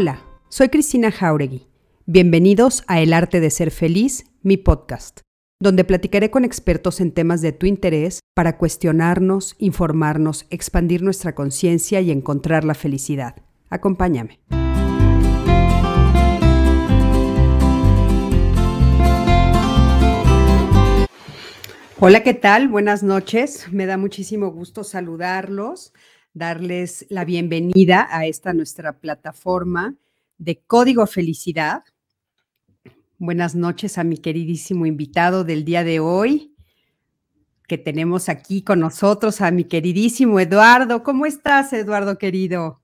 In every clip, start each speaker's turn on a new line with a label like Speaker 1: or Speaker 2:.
Speaker 1: Hola, soy Cristina Jauregui. Bienvenidos a El Arte de Ser Feliz, mi podcast, donde platicaré con expertos en temas de tu interés para cuestionarnos, informarnos, expandir nuestra conciencia y encontrar la felicidad. Acompáñame. Hola, ¿qué tal? Buenas noches. Me da muchísimo gusto saludarlos, darles la bienvenida a esta nuestra plataforma de Código Felicidad. Buenas noches a mi queridísimo invitado del día de hoy, que tenemos aquí con nosotros, a mi queridísimo Eduardo. ¿Cómo estás, Eduardo querido?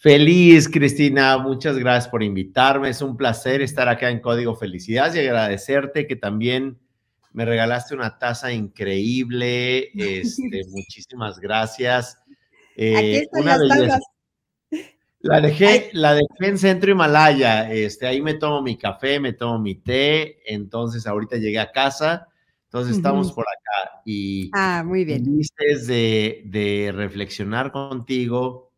Speaker 2: Feliz, Cristina. Muchas gracias por invitarme. Es un placer estar acá en Código Felicidad y agradecerte que también me regalaste una taza increíble. Este, muchísimas gracias.
Speaker 1: Eh, Aquí están las.
Speaker 2: La dejé, la dejé en Centro Himalaya. Este, ahí me tomo mi café, me tomo mi té. Entonces, ahorita llegué a casa. Entonces, estamos por acá y
Speaker 1: ah, muy bien.
Speaker 2: De, de reflexionar contigo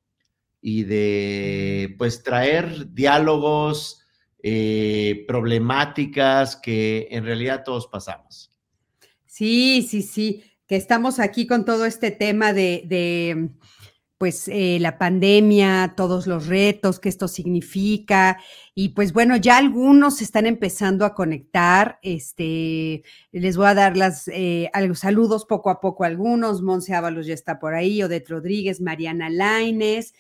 Speaker 2: y de pues traer diálogos, eh, problemáticas que en realidad todos pasamos.
Speaker 1: Sí, sí, sí, que estamos aquí con todo este tema de, pues eh, la pandemia, todos los retos que esto significa. Y pues bueno, ya algunos están empezando a conectar. Este, les voy a dar las eh, saludos poco a poco a algunos. Monse Ábalos ya está por ahí, Odette Rodríguez, Mariana Laines,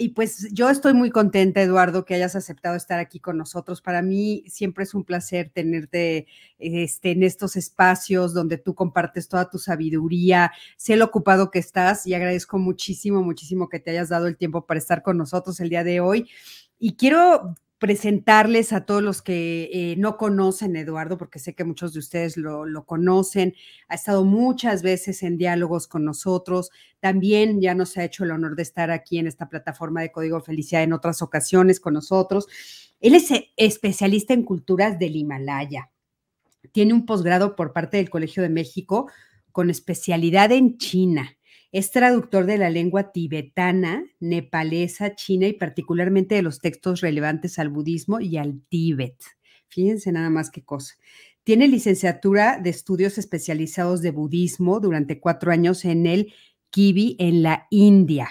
Speaker 1: y pues yo estoy muy contenta, Eduardo, que hayas aceptado estar aquí con nosotros. Para mí siempre es un placer tenerte este, en estos espacios donde tú compartes toda tu sabiduría. Sé lo ocupado que estás y agradezco muchísimo, muchísimo que te hayas dado el tiempo para estar con nosotros el día de hoy. Y quiero presentarles a todos los que eh, no conocen Eduardo, porque sé que muchos de ustedes lo, lo, conocen, ha estado muchas veces en diálogos con nosotros, también ya nos ha hecho el honor de estar aquí en esta plataforma de Código Felicidad en otras ocasiones con nosotros. Él es eh, especialista en culturas del Himalaya, tiene un posgrado por parte del Colegio de México con especialidad en China es traductor de la lengua tibetana, nepalesa, china y particularmente de los textos relevantes al budismo y al Tíbet. Fíjense nada más qué cosa. Tiene licenciatura de estudios especializados de budismo durante cuatro años en el Kibi en la India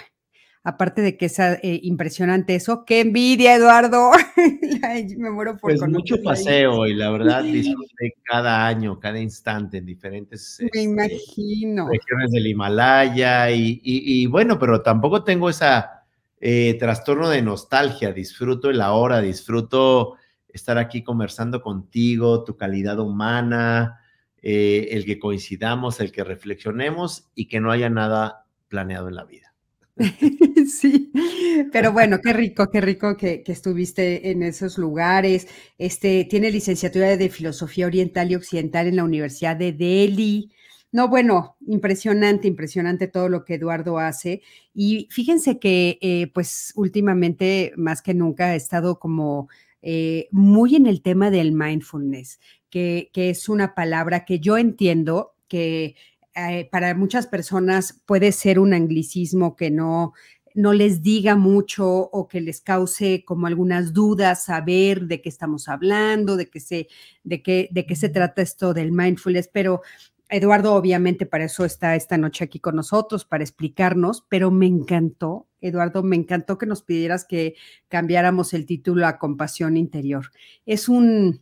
Speaker 1: aparte de que es eh, impresionante eso, qué envidia, Eduardo.
Speaker 2: Me muero por Pues mucho paseo y la verdad disfruté cada año, cada instante en diferentes
Speaker 1: Me este, imagino.
Speaker 2: regiones del Himalaya y, bueno, pero tampoco tengo esa eh, trastorno de nostalgia, disfruto el ahora, disfruto estar aquí conversando contigo, tu calidad humana, eh, el que coincidamos, el que reflexionemos y que no haya nada planeado en la vida.
Speaker 1: sí, pero bueno, qué rico, qué rico que, estuviste en esos lugares. Este tiene licenciatura de Filosofía Oriental y Occidental en la Universidad de Delhi. No, bueno, impresionante, impresionante todo lo que Eduardo hace. Y fíjense que, eh, pues, últimamente, más que nunca, ha estado como eh, muy en el tema del mindfulness, que es una palabra que yo entiendo que eh, para muchas personas puede ser un anglicismo que no, no les diga mucho o que les cause como algunas dudas saber de qué estamos hablando, de qué se, de qué, de qué se trata esto del mindfulness, pero Eduardo obviamente para eso está esta noche aquí con nosotros, para explicarnos, pero me encantó, Eduardo, me encantó que nos pidieras que cambiáramos el título a compasión interior. Es un,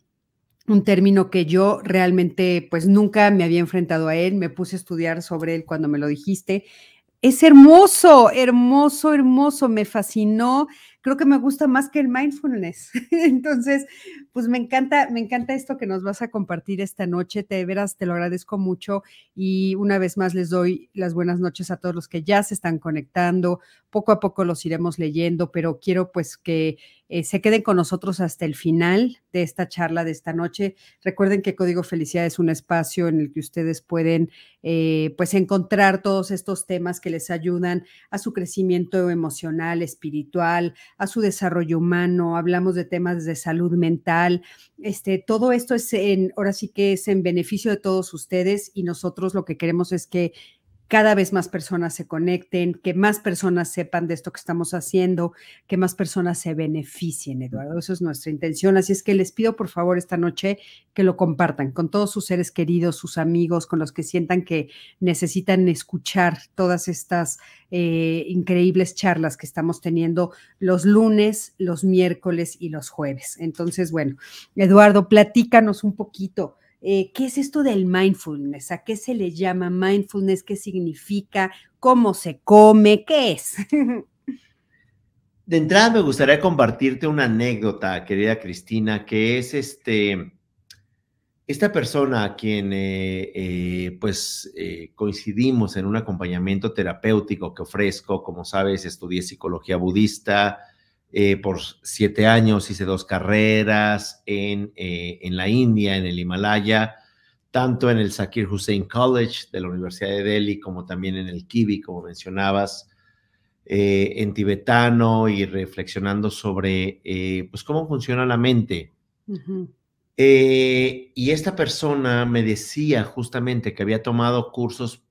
Speaker 1: un término que yo realmente pues nunca me había enfrentado a él, me puse a estudiar sobre él cuando me lo dijiste. Es hermoso, hermoso, hermoso, me fascinó creo que me gusta más que el mindfulness. Entonces, pues me encanta, me encanta esto que nos vas a compartir esta noche. Te veras, te lo agradezco mucho y una vez más les doy las buenas noches a todos los que ya se están conectando. Poco a poco los iremos leyendo, pero quiero pues que eh, se queden con nosotros hasta el final de esta charla de esta noche. Recuerden que Código Felicidad es un espacio en el que ustedes pueden eh, pues encontrar todos estos temas que les ayudan a su crecimiento emocional, espiritual, a su desarrollo humano, hablamos de temas de salud mental, este, todo esto es en, ahora sí que es en beneficio de todos ustedes y nosotros lo que queremos es que cada vez más personas se conecten, que más personas sepan de esto que estamos haciendo, que más personas se beneficien, Eduardo. Eso es nuestra intención. Así es que les pido por favor esta noche que lo compartan con todos sus seres queridos, sus amigos, con los que sientan que necesitan escuchar todas estas eh, increíbles charlas que estamos teniendo los lunes, los miércoles y los jueves. Entonces, bueno, Eduardo, platícanos un poquito. Eh, ¿Qué es esto del mindfulness? ¿A qué se le llama mindfulness? ¿Qué significa? ¿Cómo se come? ¿Qué es?
Speaker 2: De entrada me gustaría compartirte una anécdota, querida Cristina, que es este, esta persona a quien eh, eh, pues coincidimos en un acompañamiento terapéutico que ofrezco, como sabes, estudié psicología budista, eh, por siete años, hice dos carreras en, eh, en, la India, en el Himalaya, tanto en el Zakir Hussein College de la Universidad de Delhi como también en el Kibi, como mencionabas, eh, en tibetano y reflexionando sobre pues cómo funciona la mente. y esta persona me decía justamente que había tomado cursos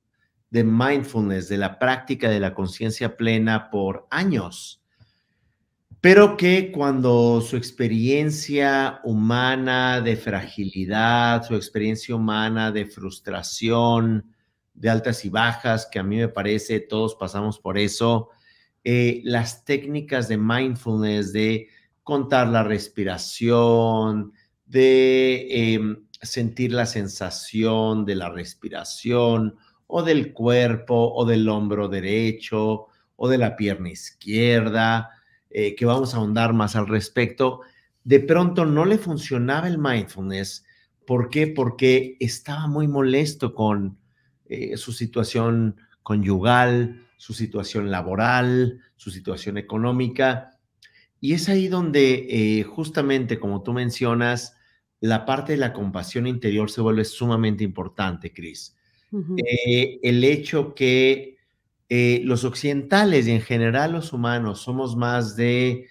Speaker 2: de mindfulness, de la práctica de la conciencia plena por años pero que cuando su experiencia humana de fragilidad, su experiencia humana de frustración, de altas y bajas, que a mí me parece todos pasamos por eso, eh, las técnicas de mindfulness, de contar la respiración, de em, sentir la sensación de la respiración o del cuerpo o del hombro derecho o de la pierna izquierda, eh, que vamos a ahondar más al respecto, de pronto no le funcionaba el mindfulness. ¿Por qué? Porque estaba muy molesto con eh, su situación conyugal, su situación laboral, su situación económica. Y es ahí donde eh, justamente, como tú mencionas, la parte de la compasión interior se vuelve sumamente importante, Cris. el hecho que eh, los occidentales y en general los humanos somos más de,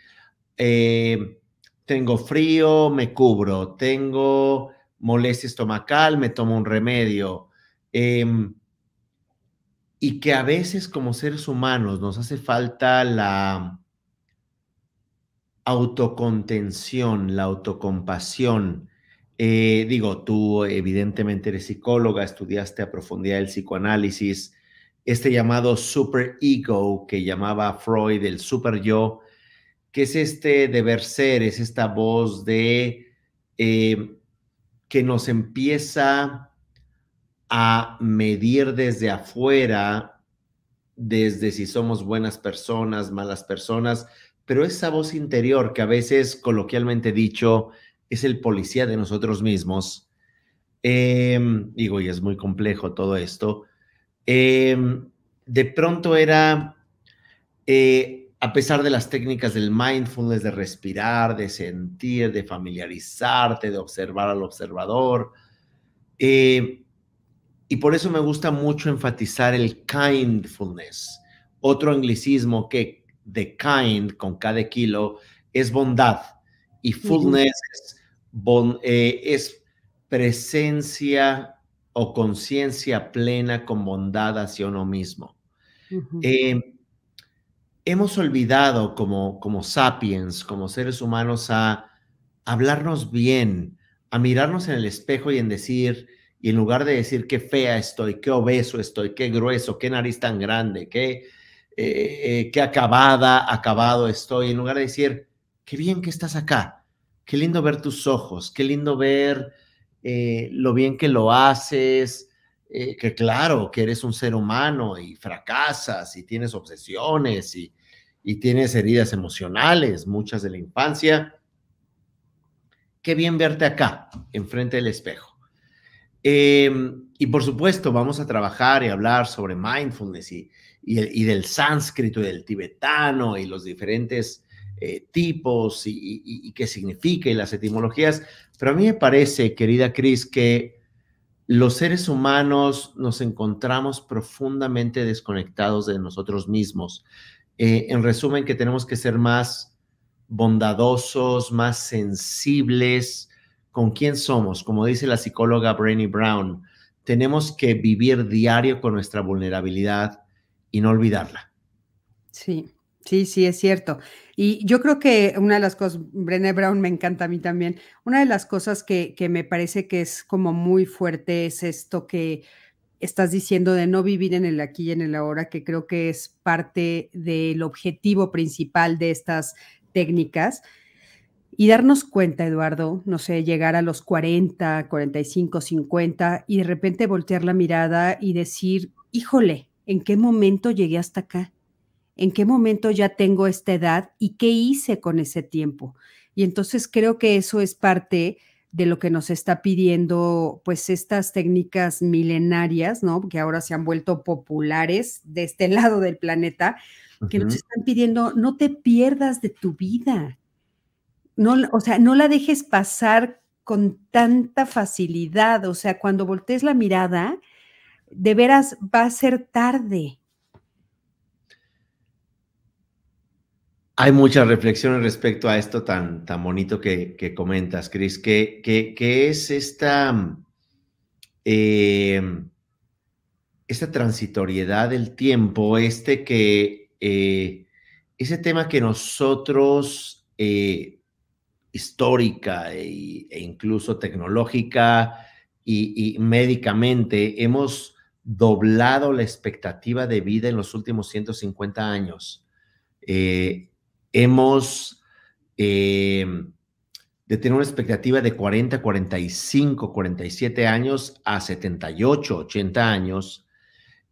Speaker 2: eh, tengo frío, me cubro, tengo molestia estomacal, me tomo un remedio. Em, y que a veces como seres humanos nos hace falta la autocontención, la autocompasión. Eh, digo, tú evidentemente eres psicóloga, estudiaste a profundidad el psicoanálisis, este llamado super ego que llamaba Freud el super yo, que es este deber ser, es esta voz de eh, que nos empieza a medir desde afuera, desde si somos buenas personas, malas personas, pero esa voz interior que a veces, coloquialmente dicho, es el policía de nosotros mismos. Em, digo, y es muy complejo todo esto, Em, de pronto era, eh, a pesar de las técnicas del mindfulness, de respirar, de sentir, de familiarizarte, de observar al observador, eh, y por eso me gusta mucho enfatizar el kindfulness. Otro anglicismo que de kind, con cada kilo, es bondad. Y fullness es, eh, es presencia o conciencia plena con bondad hacia uno mismo. Em, hemos olvidado como, como sapiens, como seres humanos, a hablarnos bien, a mirarnos en el espejo y en decir, y en lugar de decir qué fea estoy, qué obeso estoy, qué grueso, qué nariz tan grande, qué, eh, eh, qué acabada, acabado estoy, en lugar de decir, qué bien que estás acá, qué lindo ver tus ojos, qué lindo ver eh, lo bien que lo haces, eh, que claro, que eres un ser humano y fracasas y tienes obsesiones y, tienes heridas emocionales, muchas de la infancia. Qué bien verte acá, enfrente del espejo. Em, y por supuesto, vamos a trabajar y hablar sobre mindfulness y, y, del sánscrito y del tibetano y los diferentes eh, tipos y, qué significa y las etimologías, pero a mí me parece, querida Cris, que los seres humanos nos encontramos profundamente desconectados de nosotros mismos. Eh, en resumen, que tenemos que ser más bondadosos, más sensibles con quién somos. Como dice la psicóloga Brené Brown, tenemos que vivir diario con nuestra vulnerabilidad y no olvidarla.
Speaker 1: Sí, sí, sí, es cierto. Y yo creo que una de las cosas, Brené Brown me encanta a mí también, una de las cosas que, que me parece que es como muy fuerte es esto que estás diciendo de no vivir en el aquí y en el ahora, que creo que es parte del objetivo principal de estas técnicas. Y darnos cuenta, Eduardo, no sé, llegar a los 40, 45, 50 y de repente voltear la mirada y decir, híjole, ¿en qué momento llegué hasta acá? ¿En qué momento ya tengo esta edad y qué hice con ese tiempo? Y entonces creo que eso es parte de lo que nos está pidiendo, pues estas técnicas milenarias, ¿no? Que ahora se han vuelto populares de este lado del planeta, que nos están pidiendo, no te pierdas de tu vida. No, o sea, no la dejes pasar con tanta facilidad. O sea, cuando voltees la mirada, de veras va a ser tarde.
Speaker 2: Hay muchas reflexiones respecto a esto tan, tan bonito que, comentas, Cris, que, que, es esta, eh, esta transitoriedad del tiempo, este que, eh, ese tema que nosotros eh, histórica e, e, incluso tecnológica y, médicamente hemos doblado la expectativa de vida en los últimos 150 años hemos eh, de tener una expectativa de 40, 45, 47 años a 78, 80 años.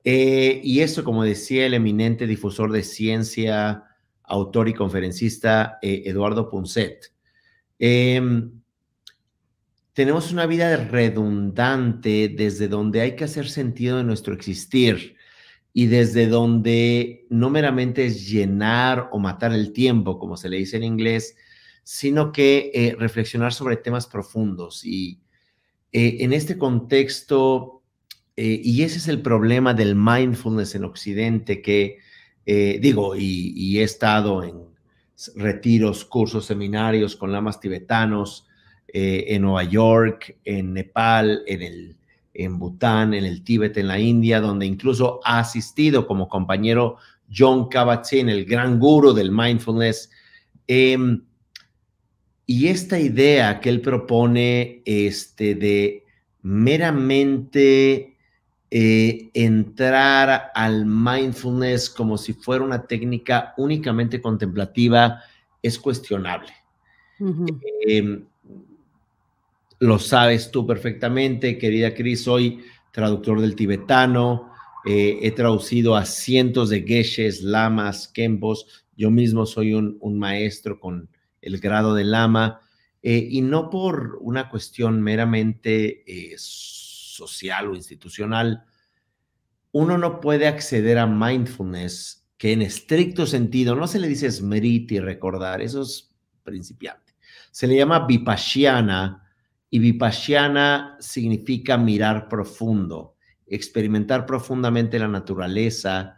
Speaker 2: Eh, y eso, como decía el eminente difusor de ciencia, autor y conferencista eh, Eduardo Punset, em, tenemos una vida redundante desde donde hay que hacer sentido de nuestro existir y desde donde no meramente es llenar o matar el tiempo, como se le dice en inglés, sino que eh, reflexionar sobre temas profundos. Y eh, en este contexto, eh, y ese es el problema del mindfulness en Occidente, que digo, y, y, he estado en retiros, cursos, seminarios con lamas tibetanos en Nueva York, en Nepal, en el en Bután, en el Tíbet, en la India, donde incluso ha asistido como compañero John Kabat-Zinn, el gran guru del mindfulness. Em, y esta idea que él propone este, de meramente eh, entrar al mindfulness como si fuera una técnica únicamente contemplativa es cuestionable lo sabes tú perfectamente, querida Cris, soy traductor del tibetano, eh, he traducido a cientos de geshes, lamas, kempos, yo mismo soy un, maestro con el grado de lama, eh, y no por una cuestión meramente eh, social o institucional, uno no puede acceder a mindfulness que en estricto sentido no se le dice smriti, recordar, eso es principiante. Se le llama vipassana, y vipassana significa mirar profundo, experimentar profundamente la naturaleza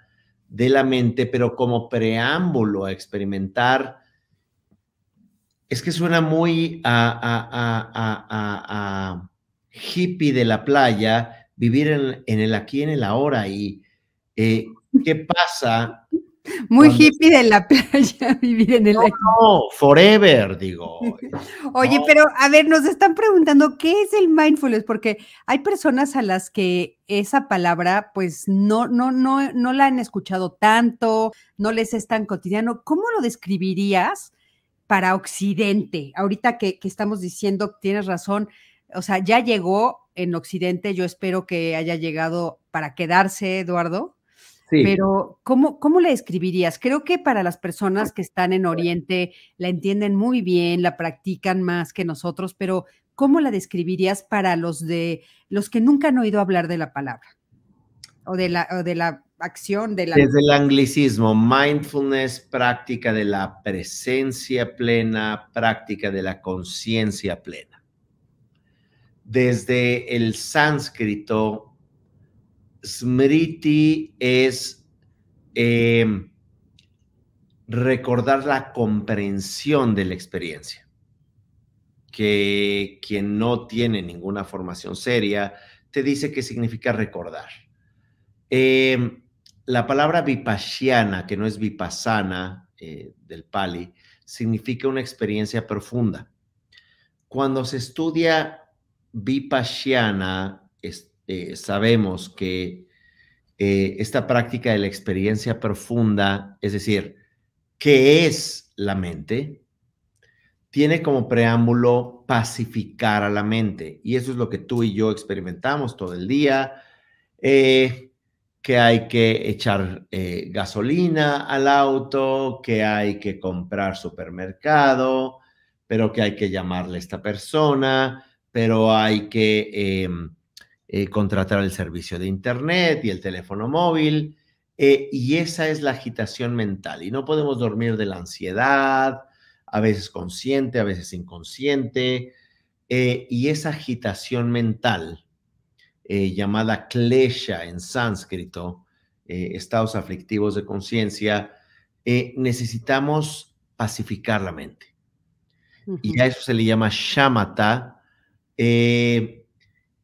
Speaker 2: de la mente, pero como preámbulo a experimentar, es que suena muy a, hippie de la playa, vivir en, el aquí, en el ahora. Y eh, qué pasa
Speaker 1: muy hippie de la playa, vivir en el...
Speaker 2: No, no, forever, digo.
Speaker 1: Oye, pero a ver, nos están preguntando qué es el mindfulness, porque hay personas a las que esa palabra, pues no, no, no, no la han escuchado tanto, no les es tan cotidiano. ¿Cómo lo describirías para Occidente? Ahorita que, que estamos diciendo, tienes razón, o sea, ya llegó en Occidente, yo espero que haya llegado para quedarse, Eduardo. Pero, ¿cómo, ¿cómo la escribirías? Creo que para las personas que están en Oriente la entienden muy bien, la practican más que nosotros, pero ¿cómo la describirías para los de los que nunca han oído hablar de la palabra? O de la, de la acción, de la...
Speaker 2: Desde el anglicismo, mindfulness, práctica de la presencia plena, práctica de la conciencia plena. Desde el sánscrito, Smriti es em, recordar la comprensión de la experiencia. Que quien no tiene ninguna formación seria te dice que significa recordar. Em, la palabra vipassiana, que no es vipassana eh, del Pali, significa una experiencia profunda. Cuando se estudia vipassiana, eh, sabemos que eh, esta práctica de la experiencia profunda, es decir, ¿qué es la mente? Tiene como preámbulo pacificar a la mente. Y eso es lo que tú y yo experimentamos todo el día. Eh, que hay que echar gasolina al auto, que hay que comprar supermercado, pero que hay que llamarle a esta persona, pero hay que em, eh, contratar el servicio de Internet y el teléfono móvil. Eh, y esa es la agitación mental. Y no podemos dormir de la ansiedad, a veces consciente, a veces inconsciente. y esa agitación mental eh, llamada klesha en sánscrito, eh, estados aflictivos de conciencia, eh, necesitamos pacificar la mente. Y a eso se le llama shamata.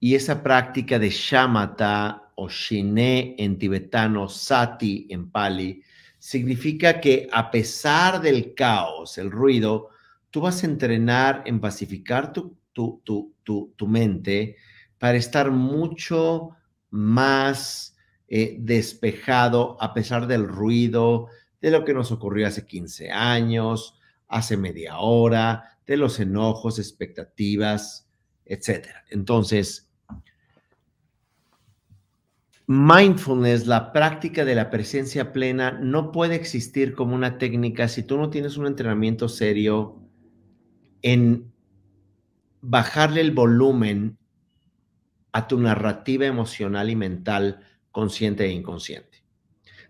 Speaker 2: Y esa práctica de shamata o shine en tibetano, sati en pali, significa que a pesar del caos, el ruido, tú vas a entrenar en pacificar tu, tu, tu, tu mente para estar mucho más eh, despejado a pesar del ruido, de lo que nos ocurrió hace 15 años, hace media hora, de los enojos, expectativas, etc. Entonces, mindfulness, la práctica de la presencia plena, no puede existir como una técnica si tú no tienes un entrenamiento serio en bajarle el volumen a tu narrativa emocional y mental consciente e inconsciente.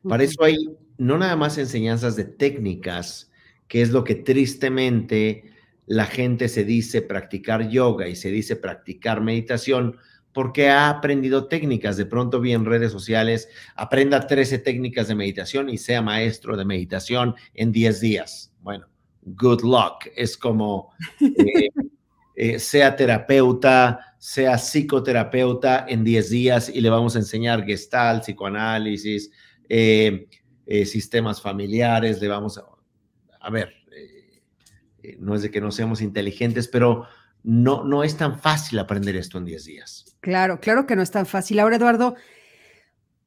Speaker 2: Para eso hay no nada más enseñanzas de técnicas, que es lo que tristemente la gente se dice practicar yoga y se dice practicar meditación, porque ha aprendido técnicas. De pronto vi en redes sociales, aprenda 13 técnicas de meditación y sea maestro de meditación en 10 días. Bueno, good luck. Es como eh, eh, sea terapeuta, sea psicoterapeuta en 10 días y le vamos a enseñar gestal, psicoanálisis, eh, sistemas familiares, le vamos a... A ver, no es de que no seamos inteligentes, pero no, no es tan fácil aprender esto en 10 días.
Speaker 1: Claro, claro que no es tan fácil. Ahora, Eduardo,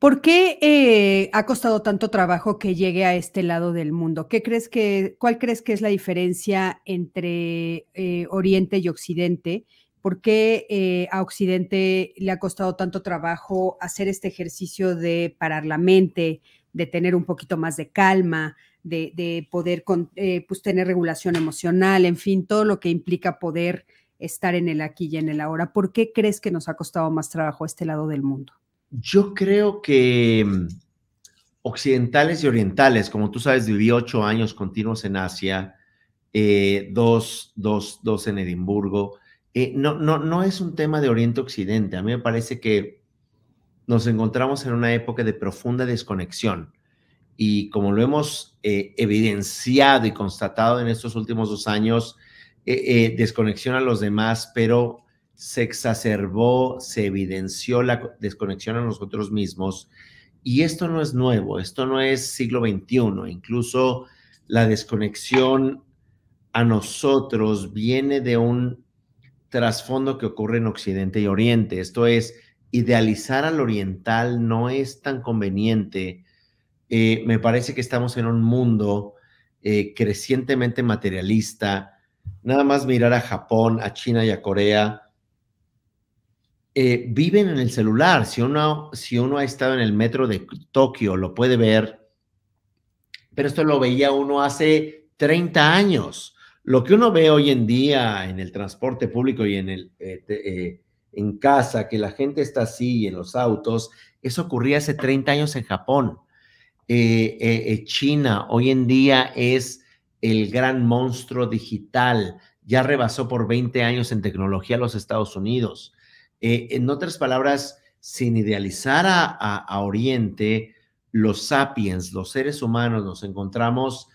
Speaker 1: ¿Por qué ha costado tanto trabajo que llegue a este lado del mundo? ¿Qué crees que, ¿Cuál crees que es la diferencia entre Oriente y Occidente? ¿Por qué eh, a Occidente le ha costado tanto trabajo hacer este ejercicio de parar la mente, de tener un poquito más de calma, de, poder eh, pues, tener regulación emocional, en fin, todo lo que implica poder estar en el aquí y en el ahora? ¿Por qué crees que nos ha costado más trabajo este lado del mundo?
Speaker 2: Yo creo que mm, occidentales y orientales, como tú sabes, viví ocho años continuos en Asia, eh, dos, dos, dos en Edimburgo. Eh, no, no, no es un tema de Oriente-Occidente. A mí me parece que nos encontramos en una época de profunda desconexión. Y como lo hemos eh, evidenciado y constatado en estos últimos dos años, eh, desconexión a los demás, pero se exacerbó, se evidenció la desconexión a nosotros mismos. Y esto no es nuevo, esto no es siglo XXI. Incluso la desconexión a nosotros viene de un trasfondo que ocurre en Occidente y Oriente. Esto es, idealizar al oriental no es tan conveniente. Eh, me parece que estamos en un mundo eh, crecientemente materialista. Nada más mirar a Japón, a China y a Corea. Eh, viven en el celular. Si uno, si uno ha estado en el metro de Tokio, lo puede ver. Pero esto lo veía uno hace 30 años. Lo que uno ve hoy en día en el transporte público y en, el, eh, eh, en casa, que la gente está así en los autos, eso ocurría hace 30 años en Japón. China hoy en día es el gran monstruo digital, ya rebasó por 20 años en tecnología a los Estados Unidos. en otras palabras, sin idealizar a, a, Oriente, los sapiens, los seres humanos, nos encontramos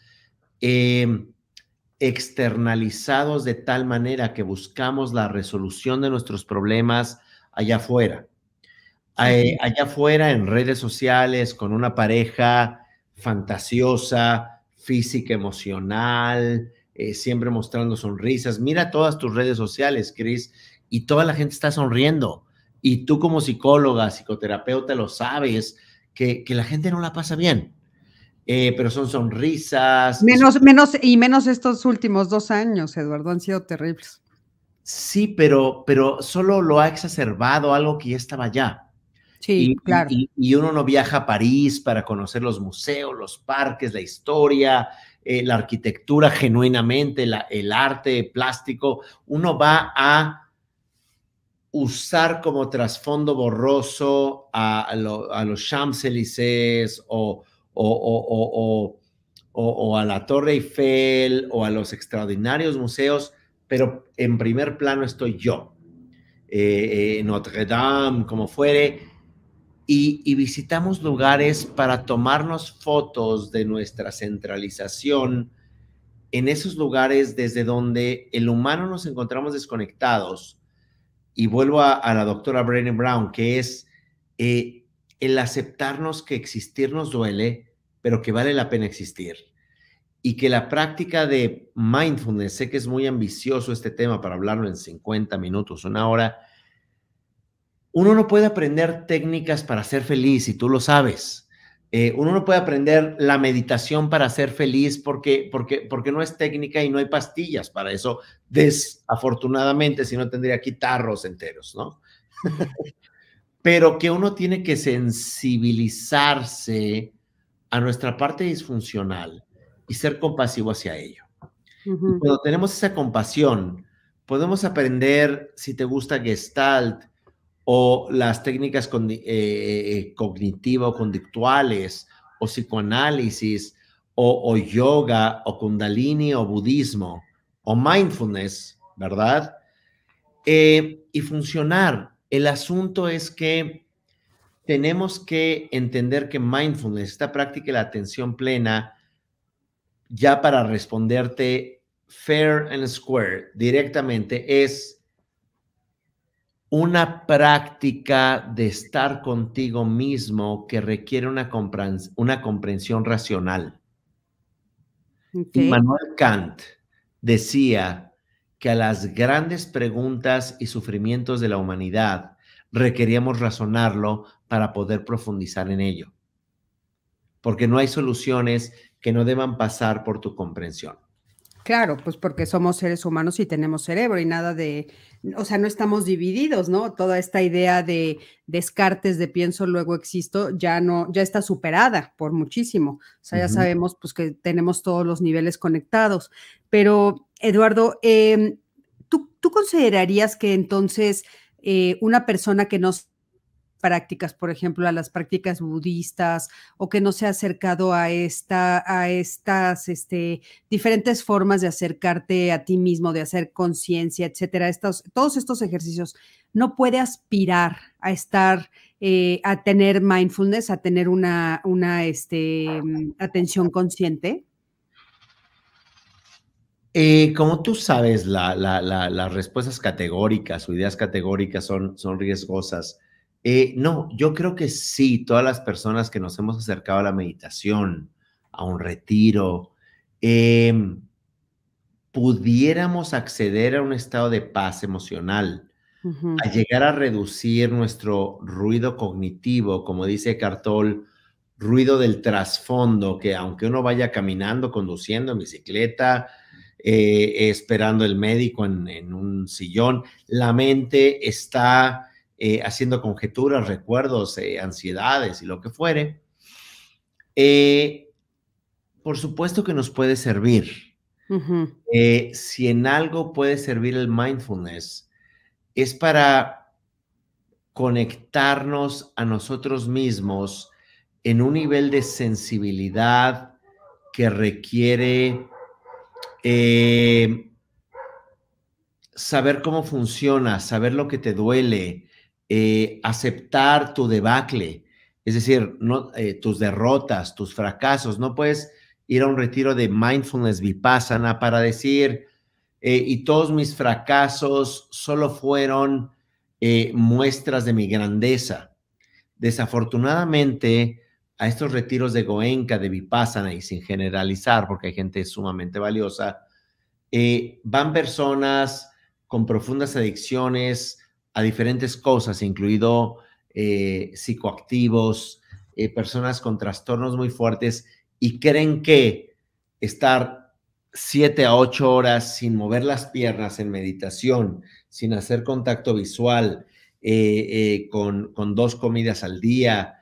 Speaker 2: externalizados de tal manera que buscamos la resolución de nuestros problemas allá afuera. allá afuera en redes sociales con una pareja fantasiosa, física, emocional, eh, siempre mostrando sonrisas. Mira todas tus redes sociales, Chris, y toda la gente está sonriendo. Y tú como psicóloga, psicoterapeuta, lo sabes, que, la gente no la pasa bien. Eh, pero son sonrisas.
Speaker 1: Menos, menos, y menos estos últimos dos años, Eduardo, han sido terribles.
Speaker 2: Sí, pero, pero solo lo ha exacerbado algo que ya estaba allá.
Speaker 1: Sí, claro.
Speaker 2: Y, uno no viaja a París para conocer los museos, los parques, la historia, eh, la arquitectura genuinamente, el arte plástico. Uno va a usar como trasfondo borroso a, los Champs-Élysées o, o, a la Torre Eiffel o a los extraordinarios museos, pero en primer plano estoy yo. Eh, eh, Notre Dame, como fuere, y, visitamos lugares para tomarnos fotos de nuestra centralización en esos lugares desde donde el humano nos encontramos desconectados. Y vuelvo a, la doctora Brené Brown, que es eh, el aceptarnos que existir nos duele, pero que vale la pena existir. Y que la práctica de mindfulness, sé que es muy ambicioso este tema para hablarlo en 50 minutos, una hora, uno no puede aprender técnicas para ser feliz y tú lo sabes. Eh, uno no puede aprender la meditación para ser feliz porque, porque, porque no es técnica y no hay pastillas para eso. Desafortunadamente, si no tendría aquí tarros enteros, ¿no? Pero que uno tiene que sensibilizarse a nuestra parte disfuncional y ser compasivo hacia ello. Cuando tenemos esa compasión, podemos aprender, si te gusta Gestalt, o las técnicas eh, eh, cognitivo-conductuales o psicoanálisis o, yoga o kundalini o budismo o mindfulness, ¿verdad? Eh, y funcionar. El asunto es que tenemos que entender que mindfulness, esta práctica de la atención plena, ya para responderte fair and square directamente, es una práctica de estar contigo mismo que requiere una, una comprensión racional. Immanuel Kant decía que a las grandes preguntas y sufrimientos de la humanidad requeríamos razonarlo para poder profundizar en ello, porque no hay soluciones que no deban pasar por tu comprensión.
Speaker 1: Claro, pues porque somos seres humanos y tenemos cerebro y nada de, o sea, no estamos divididos, ¿no? Toda esta idea de descartes de pienso, luego existo, ya no, ya está superada por muchísimo. O sea, ya sabemos pues que tenemos todos los niveles conectados. Pero, Eduardo, em, ¿tú, considerarías que entonces eh, una persona que no prácticas, por ejemplo, a las prácticas budistas o que no se ha acercado a, esta, a estas este, diferentes formas de acercarte a ti mismo, de hacer conciencia, etcétera, estos, todos estos ejercicios, no puede aspirar a estar, eh, a tener mindfulness, a tener una, una este, atención consciente?
Speaker 2: Eh, como tú sabes, las respuestas categóricas o ideas categóricas son, son riesgosas. Eh, no, yo creo que sí, todas las personas que nos hemos acercado a la meditación, a un retiro, em, pudiéramos acceder a un estado de paz emocional, a llegar a reducir nuestro ruido cognitivo, como dice Cartol, ruido del trasfondo, que aunque uno vaya caminando, conduciendo en bicicleta, eh, esperando el médico en un sillón, la mente está eh, haciendo conjeturas, recuerdos, eh, ansiedades y lo que fuere, eh, por supuesto que nos puede servir. si en algo puede servir el mindfulness, es para conectarnos a nosotros mismos en un nivel de sensibilidad que requiere saber cómo funciona, saber lo que te duele, eh, aceptar tu debacle, es decir, no, eh, tus derrotas, tus fracasos. No puedes ir a un retiro de mindfulness vipassana para decir, eh, y todos mis fracasos solo fueron muestras de mi grandeza. desafortunadamente, a estos retiros de Goenka, de Vipassana, y sin generalizar, porque hay gente sumamente valiosa, van personas con profundas adicciones a diferentes cosas, incluido eh, psicoactivos, eh, personas con trastornos muy fuertes, y creen que estar siete a ocho horas sin mover las piernas en meditación, sin hacer contacto visual, con, con, dos comidas al día,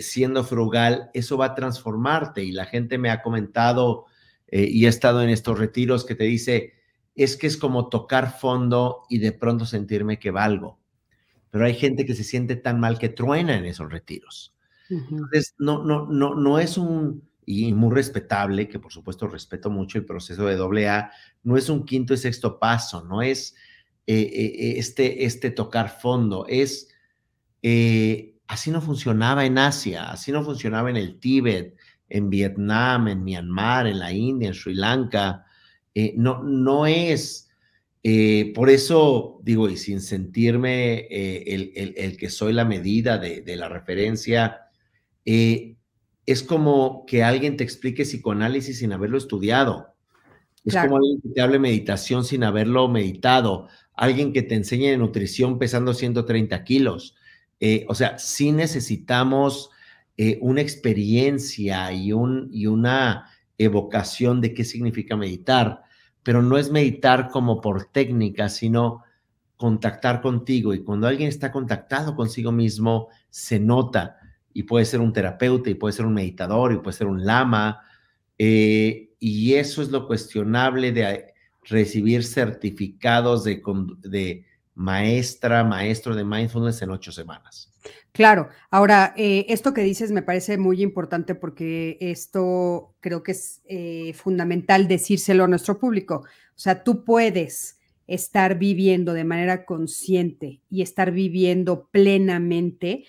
Speaker 2: siendo frugal, eso va a transformarte. Y la gente me ha comentado eh, y he estado en estos retiros que te dice, es que es como tocar fondo y de pronto sentirme que valgo. Pero hay gente que se siente tan mal que truena en esos retiros. Entonces, no, no, no, no es un, y muy respetable, que por supuesto respeto mucho el proceso de doble A, no es un quinto y sexto paso, no es eh, eh, este, este tocar fondo, es, así no funcionaba en Asia, así no funcionaba en el Tíbet, en Vietnam, en Myanmar, en la India, en Sri Lanka. Eh, no, no es, eh, por eso digo, y sin sentirme eh, el, que soy la medida de, la referencia, es como que alguien te explique psicoanálisis sin haberlo estudiado. Es como alguien que te hable meditación sin haberlo meditado. Alguien que te enseñe nutrición pesando 130 kilos. o sea, sí necesitamos una experiencia y, un, y una evocación de qué significa meditar, pero no es meditar como por técnica, sino contactar contigo. Y cuando alguien está contactado consigo mismo, se nota. Y puede ser un terapeuta, y puede ser un meditador, y puede ser un lama. Eh, y eso es lo cuestionable de recibir certificados de, de maestra, maestro de mindfulness en ocho semanas.
Speaker 1: Claro, ahora, eh, esto que dices me parece muy importante porque esto creo que es eh, fundamental decírselo a nuestro público. O sea, tú puedes estar viviendo de manera consciente y estar viviendo plenamente,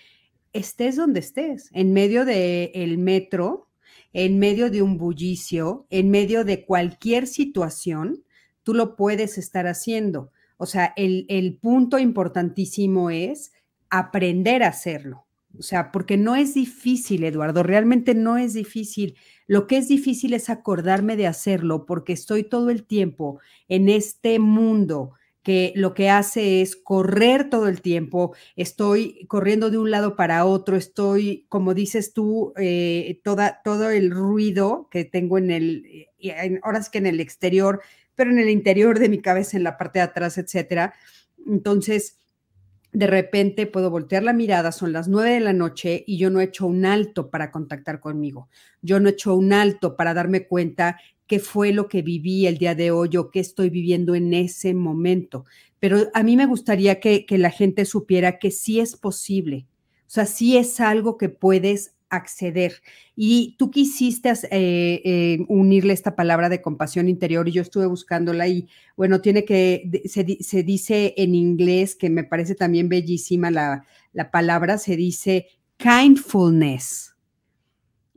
Speaker 1: estés donde estés, en medio del metro, en medio de un bullicio, en medio de cualquier situación, tú lo puedes estar haciendo. O sea, el, el punto importantísimo es aprender a hacerlo. O sea, porque no es difícil, Eduardo, realmente no es difícil. Lo que es difícil es acordarme de hacerlo porque estoy todo el tiempo en este mundo que lo que hace es correr todo el tiempo, estoy corriendo de un lado para otro, estoy, como dices tú, eh, toda, todo el ruido que tengo en el, eh, ahora es que en el exterior, pero en el interior de mi cabeza, en la parte de atrás, etcétera. Entonces, de repente puedo voltear la mirada, son las nueve de la noche y yo no he hecho un alto para contactar conmigo. Yo no he hecho un alto para darme cuenta qué fue lo que viví el día de hoy o qué estoy viviendo en ese momento. Pero a mí me gustaría que, que la gente supiera que sí es posible. O sea, sí es algo que puedes acceder. Y tú quisiste eh, eh, unirle esta palabra de compasión interior y yo estuve buscándola y bueno, tiene que, se, dice en inglés, que me parece también bellísima la, la palabra, se dice kindfulness.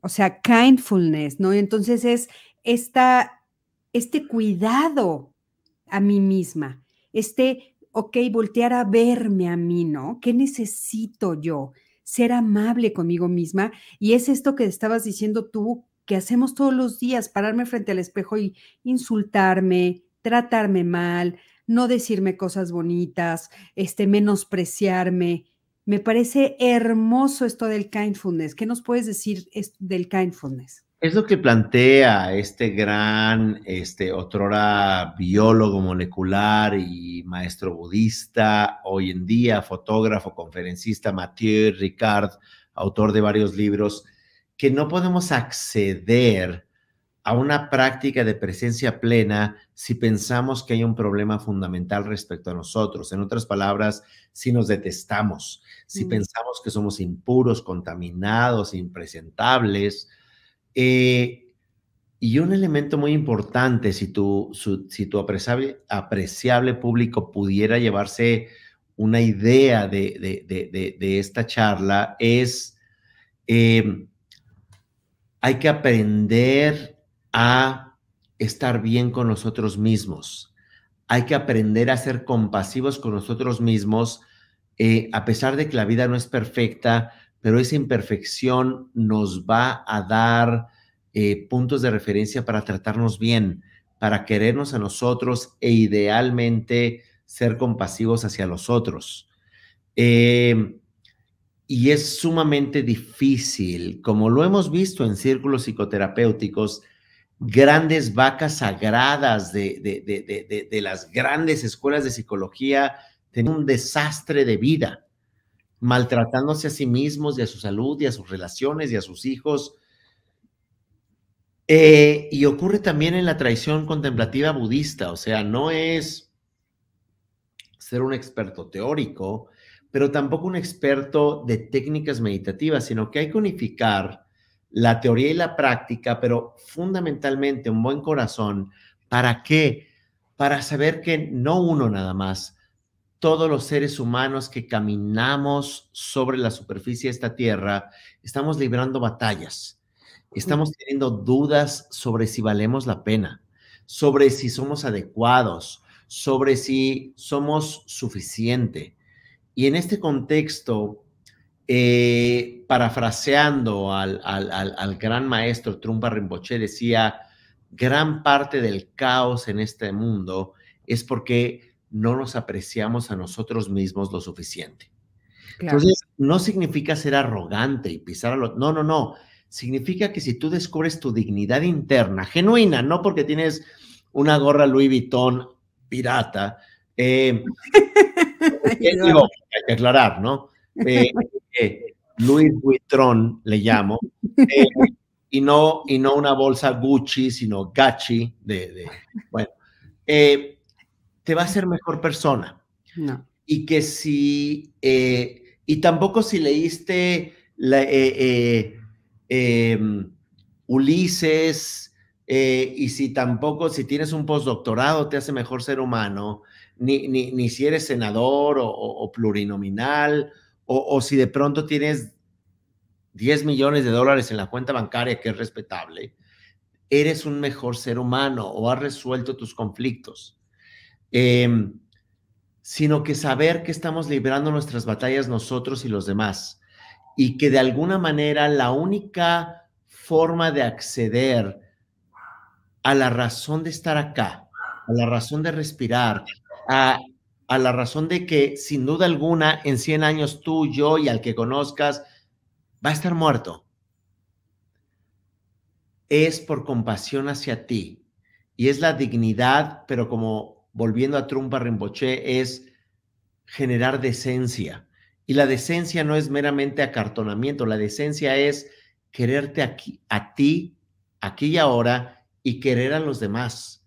Speaker 1: O sea, kindfulness, ¿no? Entonces es esta, este cuidado a mí misma, este, ok, voltear a verme a mí, ¿no? ¿Qué necesito yo? Ser amable conmigo misma. Y es esto que estabas diciendo tú, que hacemos todos los días, pararme frente al espejo y insultarme, tratarme mal, no decirme cosas bonitas, este, menospreciarme. Me parece hermoso esto del kindfulness. ¿Qué nos puedes decir del kindfulness?
Speaker 2: Es lo que plantea este gran, este, otrora biólogo molecular y maestro budista, hoy en día fotógrafo, conferencista Mathieu Ricard, autor de varios libros, que no podemos acceder a una práctica de presencia plena si pensamos que hay un problema fundamental respecto a nosotros. En otras palabras, si nos detestamos, si mm. pensamos que somos impuros, contaminados, impresentables, eh, y un elemento muy importante, si tu, si tu apreciable, público pudiera llevarse una idea de, esta charla, es em, hay que aprender a estar bien con nosotros mismos. Hay que aprender a ser compasivos con nosotros mismos, eh, a pesar de que la vida no es perfecta, pero esa imperfección nos va a dar eh, puntos de referencia para tratarnos bien, para querernos a nosotros e idealmente ser compasivos hacia los otros. Eh, y es sumamente difícil, como lo hemos visto en círculos psicoterapéuticos, grandes vacas sagradas de, las grandes escuelas de psicología tienen un desastre de vida, maltratándose a sí mismos y a su salud y a sus relaciones y a sus hijos. Eh, y ocurre también en la tradición contemplativa budista, o sea, no es ser un experto teórico, pero tampoco un experto de técnicas meditativas, sino que hay que unificar la teoría y la práctica, pero fundamentalmente un buen corazón. ¿Para qué? Para saber que no uno nada más, todos los seres humanos que caminamos sobre la superficie de esta tierra, estamos librando batallas, estamos teniendo dudas sobre si valemos la pena, sobre si somos adecuados, sobre si somos suficiente. Y en este contexto, eh, parafraseando al, gran maestro Trumpa Rinpoche, decía, gran parte del caos en este mundo es porque no nos apreciamos a nosotros mismos lo suficiente. Entonces, no significa ser arrogante y pisar a los... No, no, no. Significa que si tú descubres tu dignidad interna, genuina, no porque tienes una gorra Louis Vuitton pirata, eh, digo, hay que aclarar, ¿no? Eh, eh, Louis Vuitton le llamo, eh, y, no, y no una bolsa Gucci, sino Gachi, de, bueno, te va a hacer mejor persona. No. Y que si, y tampoco si leíste la, em, Ulises, y si tampoco, si tienes un postdoctorado, te hace mejor ser humano, ni, si eres senador o, plurinominal, o, si de pronto tienes 10 millones de dólares en la cuenta bancaria, que es respetable, eres un mejor ser humano o has resuelto tus conflictos. Em, sino que saber que estamos librando nuestras batallas nosotros y los demás, y que de alguna manera la única forma de acceder a la razón de estar acá, a la razón de respirar, a, la razón de que sin duda alguna en 100 años tú, yo y al que conozcas va a estar muerto. Es por compasión hacia ti y es la dignidad, pero como volviendo a Trumpa Rinpoche, es generar decencia. Y la decencia no es meramente acartonamiento, la decencia es quererte aquí, a ti, aquí y ahora, y querer a los demás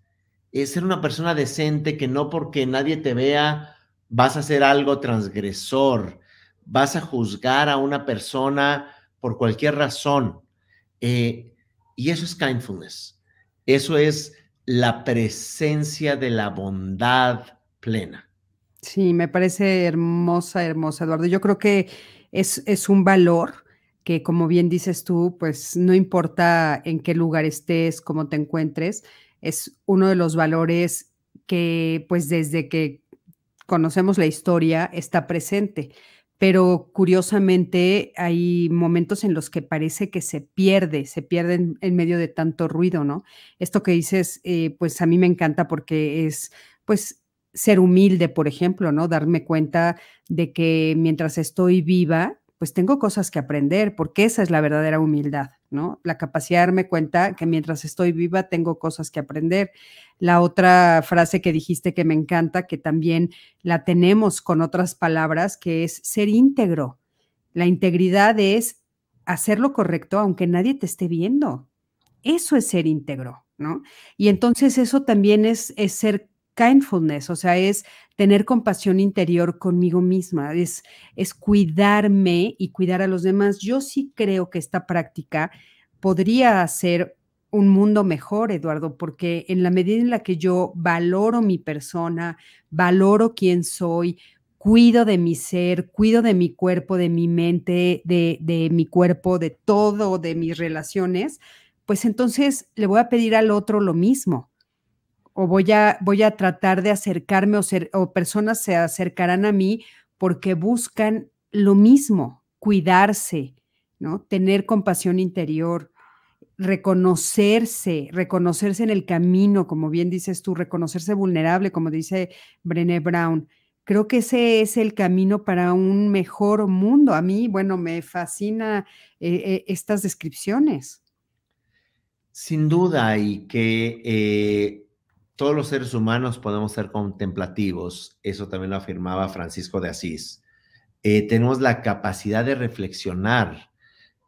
Speaker 2: es ser una persona decente que no porque nadie te vea vas a hacer algo transgresor, vas a juzgar a una persona por cualquier razón. Eh, y eso es kindfulness. Eso es la presencia de la bondad plena.
Speaker 1: Sí, me parece hermosa, hermosa, Eduardo. Yo creo que es, es un valor que, como bien dices tú, pues no importa en qué lugar estés, cómo te encuentres, es uno de los valores que pues desde que conocemos la historia está presente, pero curiosamente hay momentos en los que parece que se pierde, se pierde en, medio de tanto ruido, ¿no? Esto que dices, eh, pues a mí me encanta porque es pues ser humilde, por ejemplo, ¿no? Darme cuenta de que mientras estoy viva, pues tengo cosas que aprender, porque esa es la verdadera humildad, ¿no? La capacidad de darme cuenta que mientras estoy viva tengo cosas que aprender. La otra frase que dijiste que me encanta, que también la tenemos con otras palabras, que es ser íntegro. La integridad es hacer lo correcto aunque nadie te esté viendo. Eso es ser íntegro, ¿no? Y entonces eso también es, es ser kindfulness, o sea, es tener compasión interior conmigo misma, es, es cuidarme y cuidar a los demás. Yo sí creo que esta práctica podría hacer un mundo mejor, Eduardo, porque en la medida en la que yo valoro mi persona, valoro quién soy, cuido de mi ser, cuido de mi cuerpo, de mi mente, de, de mi cuerpo, de todo, de mis relaciones, pues entonces le voy a pedir al otro lo mismo o voy a, voy a tratar de acercarme o, ser, o personas se acercarán a mí porque buscan lo mismo, cuidarse, ¿no? Tener compasión interior, reconocerse, reconocerse en el camino, como bien dices tú, reconocerse vulnerable, como dice Brené Brown. Creo que ese es el camino para un mejor mundo. A mí, bueno, me fascina eh, eh, estas descripciones.
Speaker 2: Sin duda, y que eh, todos los seres humanos podemos ser contemplativos, eso también lo afirmaba Francisco de Asís. tenemos la capacidad de reflexionar.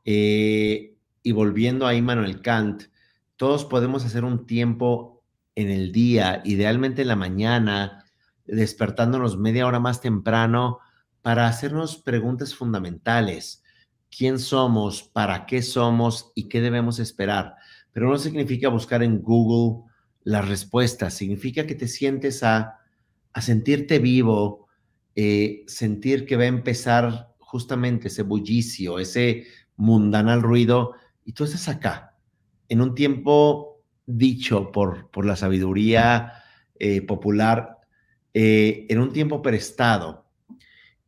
Speaker 2: y volviendo a Immanuel Kant, todos podemos hacer un tiempo en el día, idealmente en la mañana, despertándonos media hora más temprano para hacernos preguntas fundamentales. ¿Quién somos? ¿Para qué somos? ¿Y qué debemos esperar? Pero no significa buscar en Google las respuestas, significa que te sientes a, a sentirte vivo, eh, sentir que va a empezar justamente ese bullicio, ese mundanal ruido, y tú estás acá, en un tiempo dicho por, por la sabiduría eh, popular, eh, en un tiempo prestado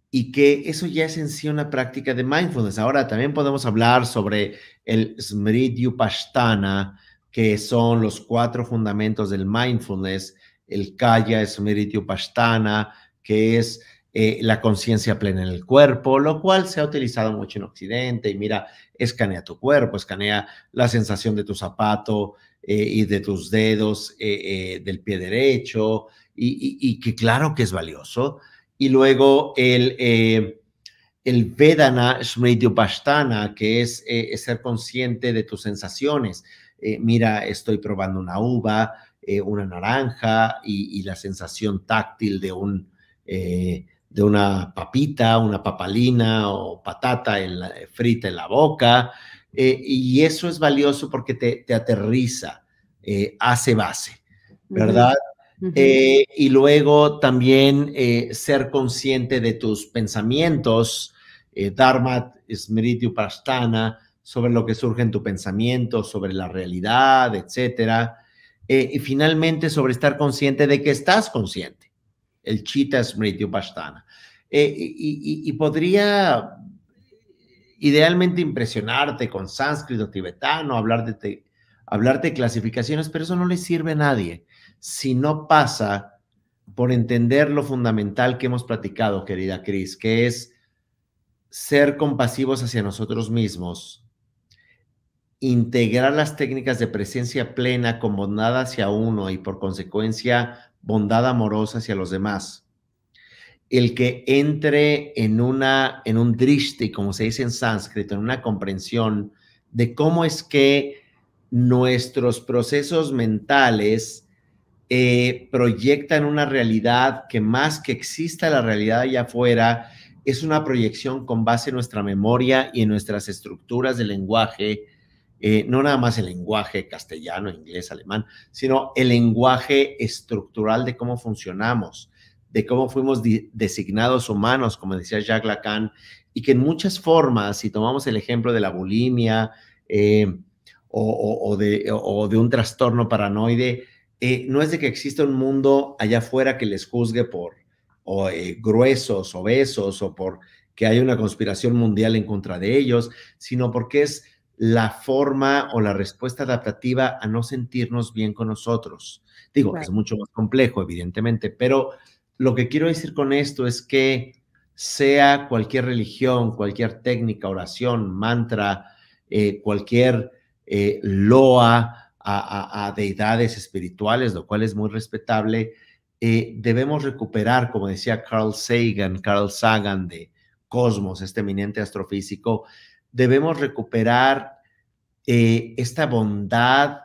Speaker 2: y que eso ya es en sí una práctica de mindfulness. Ahora también podemos hablar sobre el Smrityupasthana, que son los cuatro fundamentos del mindfulness, el Kaya Smrityupasthana, que es eh, la conciencia plena en el cuerpo, lo cual se ha utilizado mucho en Occidente. Y mira, escanea tu cuerpo, escanea la sensación de tu zapato eh, y de tus dedos del pie derecho, y, que claro que es valioso. Y luego el, eh, el Vedana Smrityupasthana, que es, eh, ser consciente de tus sensaciones. Eh, mira, estoy probando una uva, una naranja y, la sensación táctil de, un, de una papita, una papalina o patata en la, frita en la boca. y eso es valioso porque te, te aterriza, hace base, ¿verdad? Eh, y luego también eh, ser consciente de tus pensamientos, eh, Dharma Smriti sobre lo que surge en tu pensamiento, sobre la realidad, etcétera. y finalmente sobre estar consciente de que estás consciente, el Chitta Smriti Upasthana. Y, y, podría idealmente impresionarte con sánscrito tibetano, hablar de, hablar de clasificaciones, pero eso no le sirve a nadie si no pasa por entender lo fundamental que hemos platicado, querida Cris, que es ser compasivos hacia nosotros mismos, integrar las técnicas de presencia plena con bondad hacia uno y por consecuencia bondad amorosa hacia los demás. El que entre en una en un drishti, como se dice en sánscrito, en una comprensión de cómo es que nuestros procesos mentales eh, proyectan una realidad que más que exista la realidad allá afuera, es una proyección con base en nuestra memoria y en nuestras estructuras de lenguaje, eh, no nada más el lenguaje castellano, inglés, alemán, sino el lenguaje estructural de cómo funcionamos, de cómo fuimos designados humanos, como decía Jacques Lacan, y que en muchas formas, si tomamos el ejemplo de la bulimia eh, o, de, un trastorno paranoide, eh, no es de que exista un mundo allá afuera que les juzgue por o, gruesos, obesos o por que hay una conspiración mundial en contra de ellos, sino porque es la forma o la respuesta adaptativa a no sentirnos bien con nosotros. Digo, es mucho más complejo, evidentemente, pero lo que quiero decir con esto es que sea cualquier religión, cualquier técnica, oración, mantra, eh, cualquier loa, a, deidades espirituales, lo cual es muy respetable, eh, debemos recuperar, como decía Carl Sagan, Carl Sagan de Cosmos, este eminente astrofísico, debemos recuperar eh, esta bondad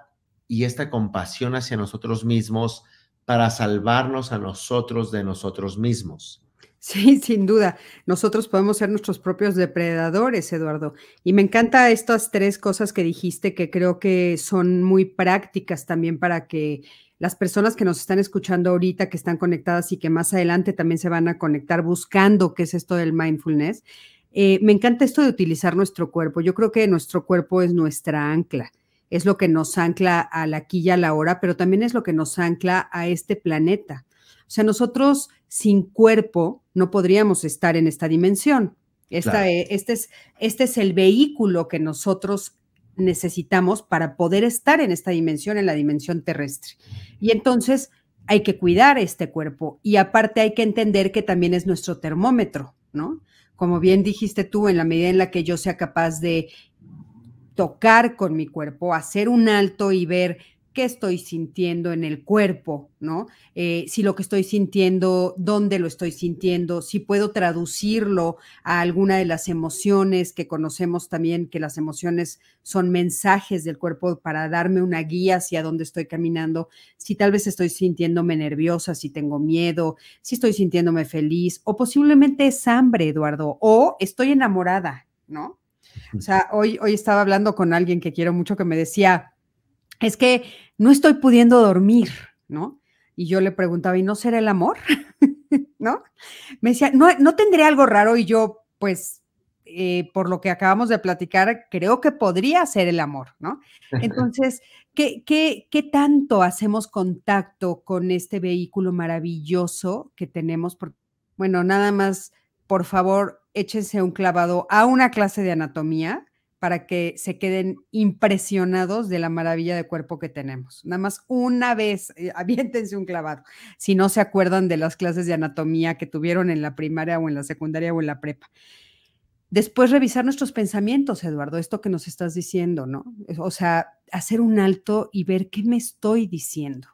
Speaker 2: y esta compasión hacia nosotros mismos para salvarnos a nosotros de nosotros mismos.
Speaker 1: Sí, sin duda. Nosotros podemos ser nuestros propios depredadores, Eduardo. Y me encanta estas tres cosas que dijiste que creo que son muy prácticas también para que las personas que nos están escuchando ahorita, que están conectadas y que más adelante también se van a conectar buscando qué es esto del mindfulness. Eh, me encanta esto de utilizar nuestro cuerpo. Yo creo que nuestro cuerpo es nuestra ancla es lo que nos ancla a la aquí y a la hora, pero también es lo que nos ancla a este planeta. O sea, nosotros sin cuerpo no podríamos estar en esta dimensión. Esta, este, es, este es el vehículo que nosotros necesitamos para poder estar en esta dimensión, en la dimensión terrestre. Y entonces hay que cuidar este cuerpo y aparte hay que entender que también es nuestro termómetro, ¿no? Como bien dijiste tú, en la medida en la que yo sea capaz de tocar con mi cuerpo, hacer un alto y ver qué estoy sintiendo en el cuerpo, ¿no? Eh, si lo que estoy sintiendo, dónde lo estoy sintiendo, si puedo traducirlo a alguna de las emociones que conocemos también, que las emociones son mensajes del cuerpo para darme una guía hacia dónde estoy caminando, si tal vez estoy sintiéndome nerviosa, si tengo miedo, si estoy sintiéndome feliz, o posiblemente es hambre, Eduardo, o estoy enamorada, ¿no? O sea, hoy, hoy estaba hablando con alguien que quiero mucho que me decía, es que no estoy pudiendo dormir, ¿no? Y yo le preguntaba, ¿y no será el amor? ¿No? Me decía, no, no tendría algo raro y yo, pues, eh, por lo que acabamos de platicar, creo que podría ser el amor, ¿no? Entonces, ¿qué, qué, qué tanto hacemos contacto con este vehículo maravilloso que tenemos? Por, bueno, nada más, por favor, échense un clavado a una clase de anatomía para que se queden impresionados de la maravilla de cuerpo que tenemos. Nada más una vez, eh, aviéntense un clavado, si no se acuerdan de las clases de anatomía que tuvieron en la primaria o en la secundaria o en la prepa. Después revisar nuestros pensamientos, Eduardo, esto que nos estás diciendo, ¿no? O sea, hacer un alto y ver qué me estoy diciendo,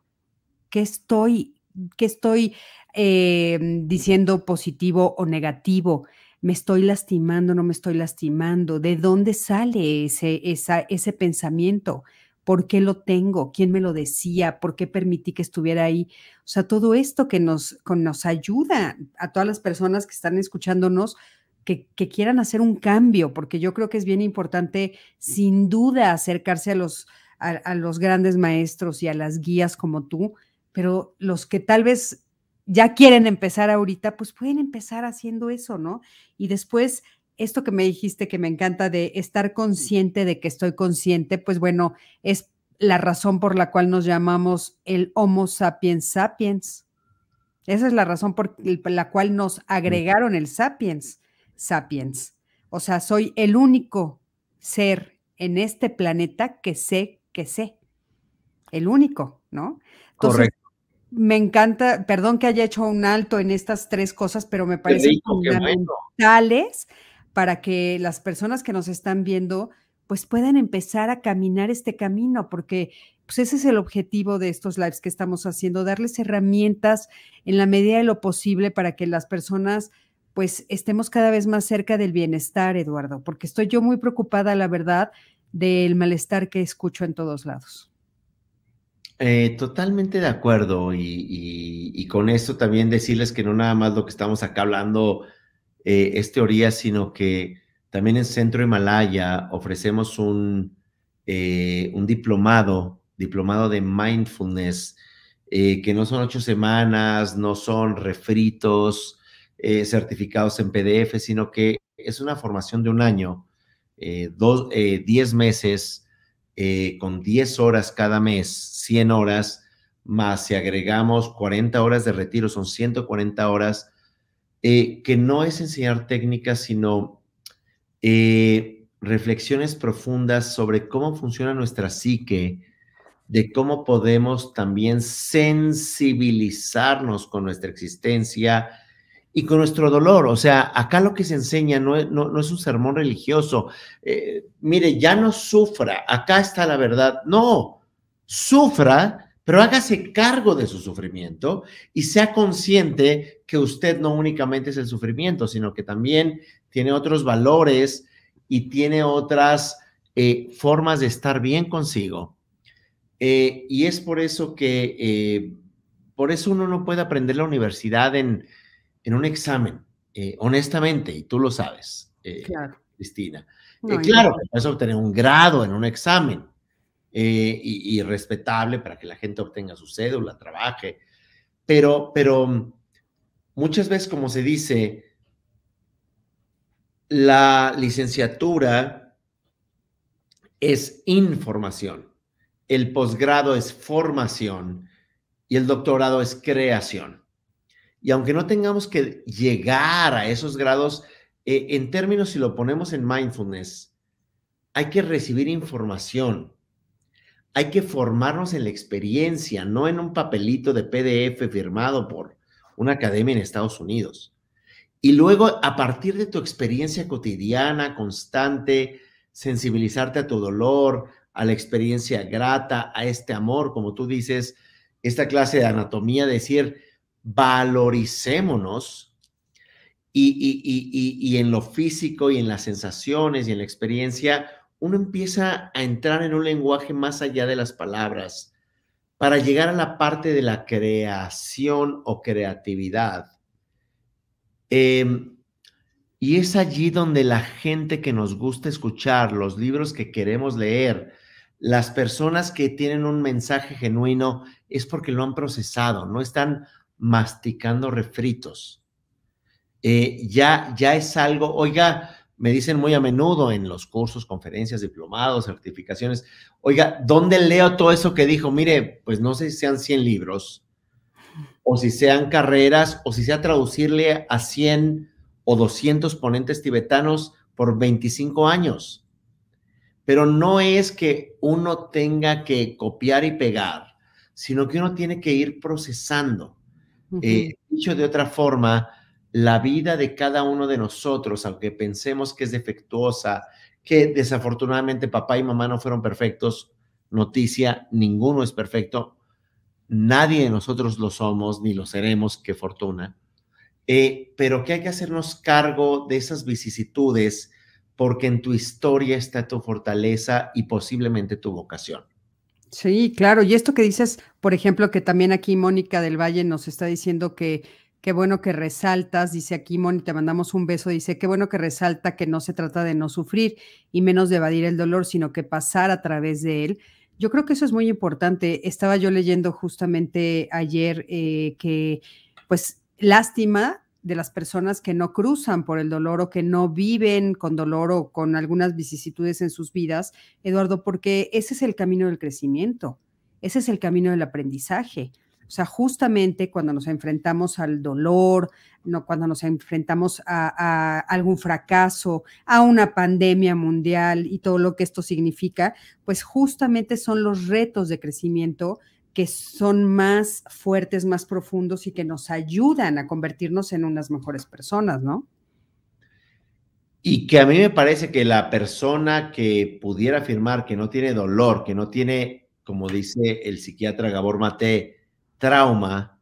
Speaker 1: qué estoy, qué estoy eh, diciendo positivo o negativo me estoy lastimando, no me estoy lastimando, de dónde sale ese, ese pensamiento, por qué lo tengo, quién me lo decía, por qué permití que estuviera ahí. O sea, todo esto que nos, nos ayuda a todas las personas que están escuchándonos, que, quieran hacer un cambio, porque yo creo que es bien importante, sin duda, acercarse a los, a los grandes maestros y a las guías como tú, pero los que tal vez ya quieren empezar ahorita, pues pueden empezar haciendo eso, ¿no? Y después, esto que me dijiste que me encanta de estar consciente de que estoy consciente, pues bueno, es la razón por la cual nos llamamos el Homo sapiens sapiens. Esa es la razón por la cual nos agregaron el sapiens sapiens. O sea, soy el único ser en este planeta que sé que sé. El único, ¿no?
Speaker 2: Correcto
Speaker 1: me encanta, perdón que haya hecho un alto en estas tres cosas, pero me parecen fundamentales para que las personas que nos están viendo pues puedan empezar a caminar este camino, porque pues ese es el objetivo de estos lives que estamos haciendo, darles herramientas en la medida de lo posible para que las personas pues estemos cada vez más cerca del bienestar, Eduardo, porque estoy yo muy preocupada, la verdad, del malestar que escucho en todos lados.
Speaker 2: Eh, totalmente de acuerdo y, con esto también decirles que no nada más lo que estamos acá hablando eh, es teoría, sino que también en Centro Himalaya ofrecemos un, eh, un diplomado, diplomado de mindfulness, que no son ocho semanas, no son refritos, certificados en PDF, sino que es una formación de un año, dos, diez meses eh, con 10 horas cada mes, 100 horas, más si agregamos 40 horas de retiro, son 140 horas, eh, que no es enseñar técnicas, sino eh, reflexiones profundas sobre cómo funciona nuestra psique, de cómo podemos también sensibilizarnos con nuestra existencia, y con nuestro dolor. O sea, acá lo que se enseña no es, un sermón religioso. Eh, mire, ya no sufra, acá está la verdad. No, sufra, pero hágase cargo de su sufrimiento y sea consciente que usted no únicamente es el sufrimiento, sino que también tiene otros valores y tiene otras eh, formas de estar bien consigo. Eh, y es por eso que, por eso uno no puede aprender la universidad en en un examen, eh, honestamente, y tú lo sabes, eh, Cristina. Eh, claro, puedes obtener un grado en un examen y, respetable para que la gente obtenga su cédula, trabaje, pero, pero muchas veces, como se dice, la licenciatura es información, el posgrado es formación y el doctorado es creación. Y aunque no tengamos que llegar a esos grados eh, en términos, si lo ponemos en mindfulness, hay que recibir información, hay que formarnos en la experiencia, no en un papelito de PDF firmado por una academia en Estados Unidos. Y luego, a partir de tu experiencia cotidiana, constante, sensibilizarte a tu dolor, a la experiencia grata, a este amor, como tú dices, esta clase de anatomía, decir, valoricémonos y, y, en lo físico y en las sensaciones y en la experiencia, uno empieza a entrar en un lenguaje más allá de las palabras para llegar a la parte de la creación o creatividad. Em, y es allí donde la gente que nos gusta escuchar, los libros que queremos leer, las personas que tienen un mensaje genuino, es porque lo han procesado, no están masticando refritos. Eh, ya, ya es algo, oiga, me dicen muy a menudo en los cursos, conferencias, diplomados, certificaciones, oiga, ¿dónde leo todo eso que dijo? Mire, pues no sé si sean 100 libros, o si sean carreras, o si sea traducirle a 100 o 200 ponentes tibetanos por 25 años. Pero no es que uno tenga que copiar y pegar, sino que uno tiene que ir procesando. Eh, dicho de otra forma, la vida de cada uno de nosotros, aunque pensemos que es defectuosa, que desafortunadamente papá y mamá no fueron perfectos, noticia, ninguno es perfecto, nadie de nosotros lo somos ni lo seremos, qué fortuna, eh, pero que hay que hacernos cargo de esas vicisitudes porque en tu historia está tu fortaleza y posiblemente tu vocación.
Speaker 1: Sí, claro. Y esto que dices, por ejemplo, que también aquí Mónica del Valle nos está diciendo que Qué bueno que resaltas, dice aquí Moni, te mandamos un beso, dice, qué bueno que resalta que no se trata de no sufrir y menos de evadir el dolor, sino que pasar a través de él. Yo creo que eso es muy importante. Estaba yo leyendo justamente ayer eh, que, pues, lástima de las personas que no cruzan por el dolor o que no viven con dolor o con algunas vicisitudes en sus vidas, Eduardo, porque ese es el camino del crecimiento, ese es el camino del aprendizaje. O sea, justamente cuando nos enfrentamos al dolor, no, cuando nos enfrentamos a, algún fracaso, a una pandemia mundial y todo lo que esto significa, pues justamente son los retos de crecimiento que son más fuertes, más profundos y que nos ayudan a convertirnos en unas mejores personas, ¿no?
Speaker 2: Y que a mí me parece que la persona que pudiera afirmar que no tiene dolor, que no tiene, como dice el psiquiatra Gabor Mate, trauma,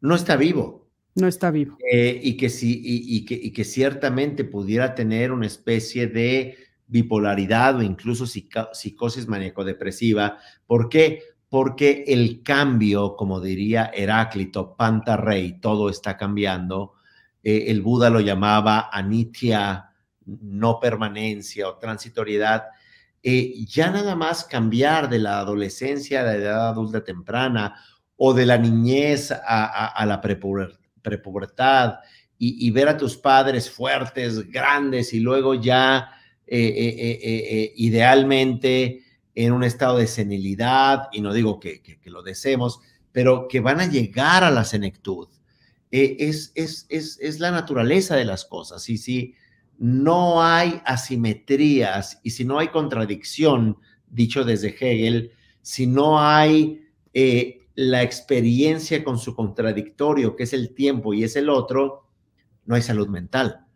Speaker 2: no está vivo.
Speaker 1: No está vivo.
Speaker 2: Eh, y, que sí, y, que, y, que, ciertamente pudiera tener una especie de bipolaridad o incluso psicosis maníaco-depresiva. ¿Por qué? Porque el cambio, como diría Heráclito, Pantarrey, todo está cambiando. Eh, el Buda lo llamaba anitya, no permanencia o transitoriedad. Eh, ya nada más cambiar de la adolescencia a la edad adulta temprana o de la niñez a, la prepubertad y, ver a tus padres fuertes, grandes y luego ya eh, idealmente en un estado de senilidad, y no digo que, lo deseemos, pero que van a llegar a la senectud. es, es, es, la naturaleza de las cosas. Y si no hay asimetrías y si no hay contradicción, dicho desde Hegel, si no hay la experiencia con su contradictorio, que es el tiempo y es el otro, no hay salud mental.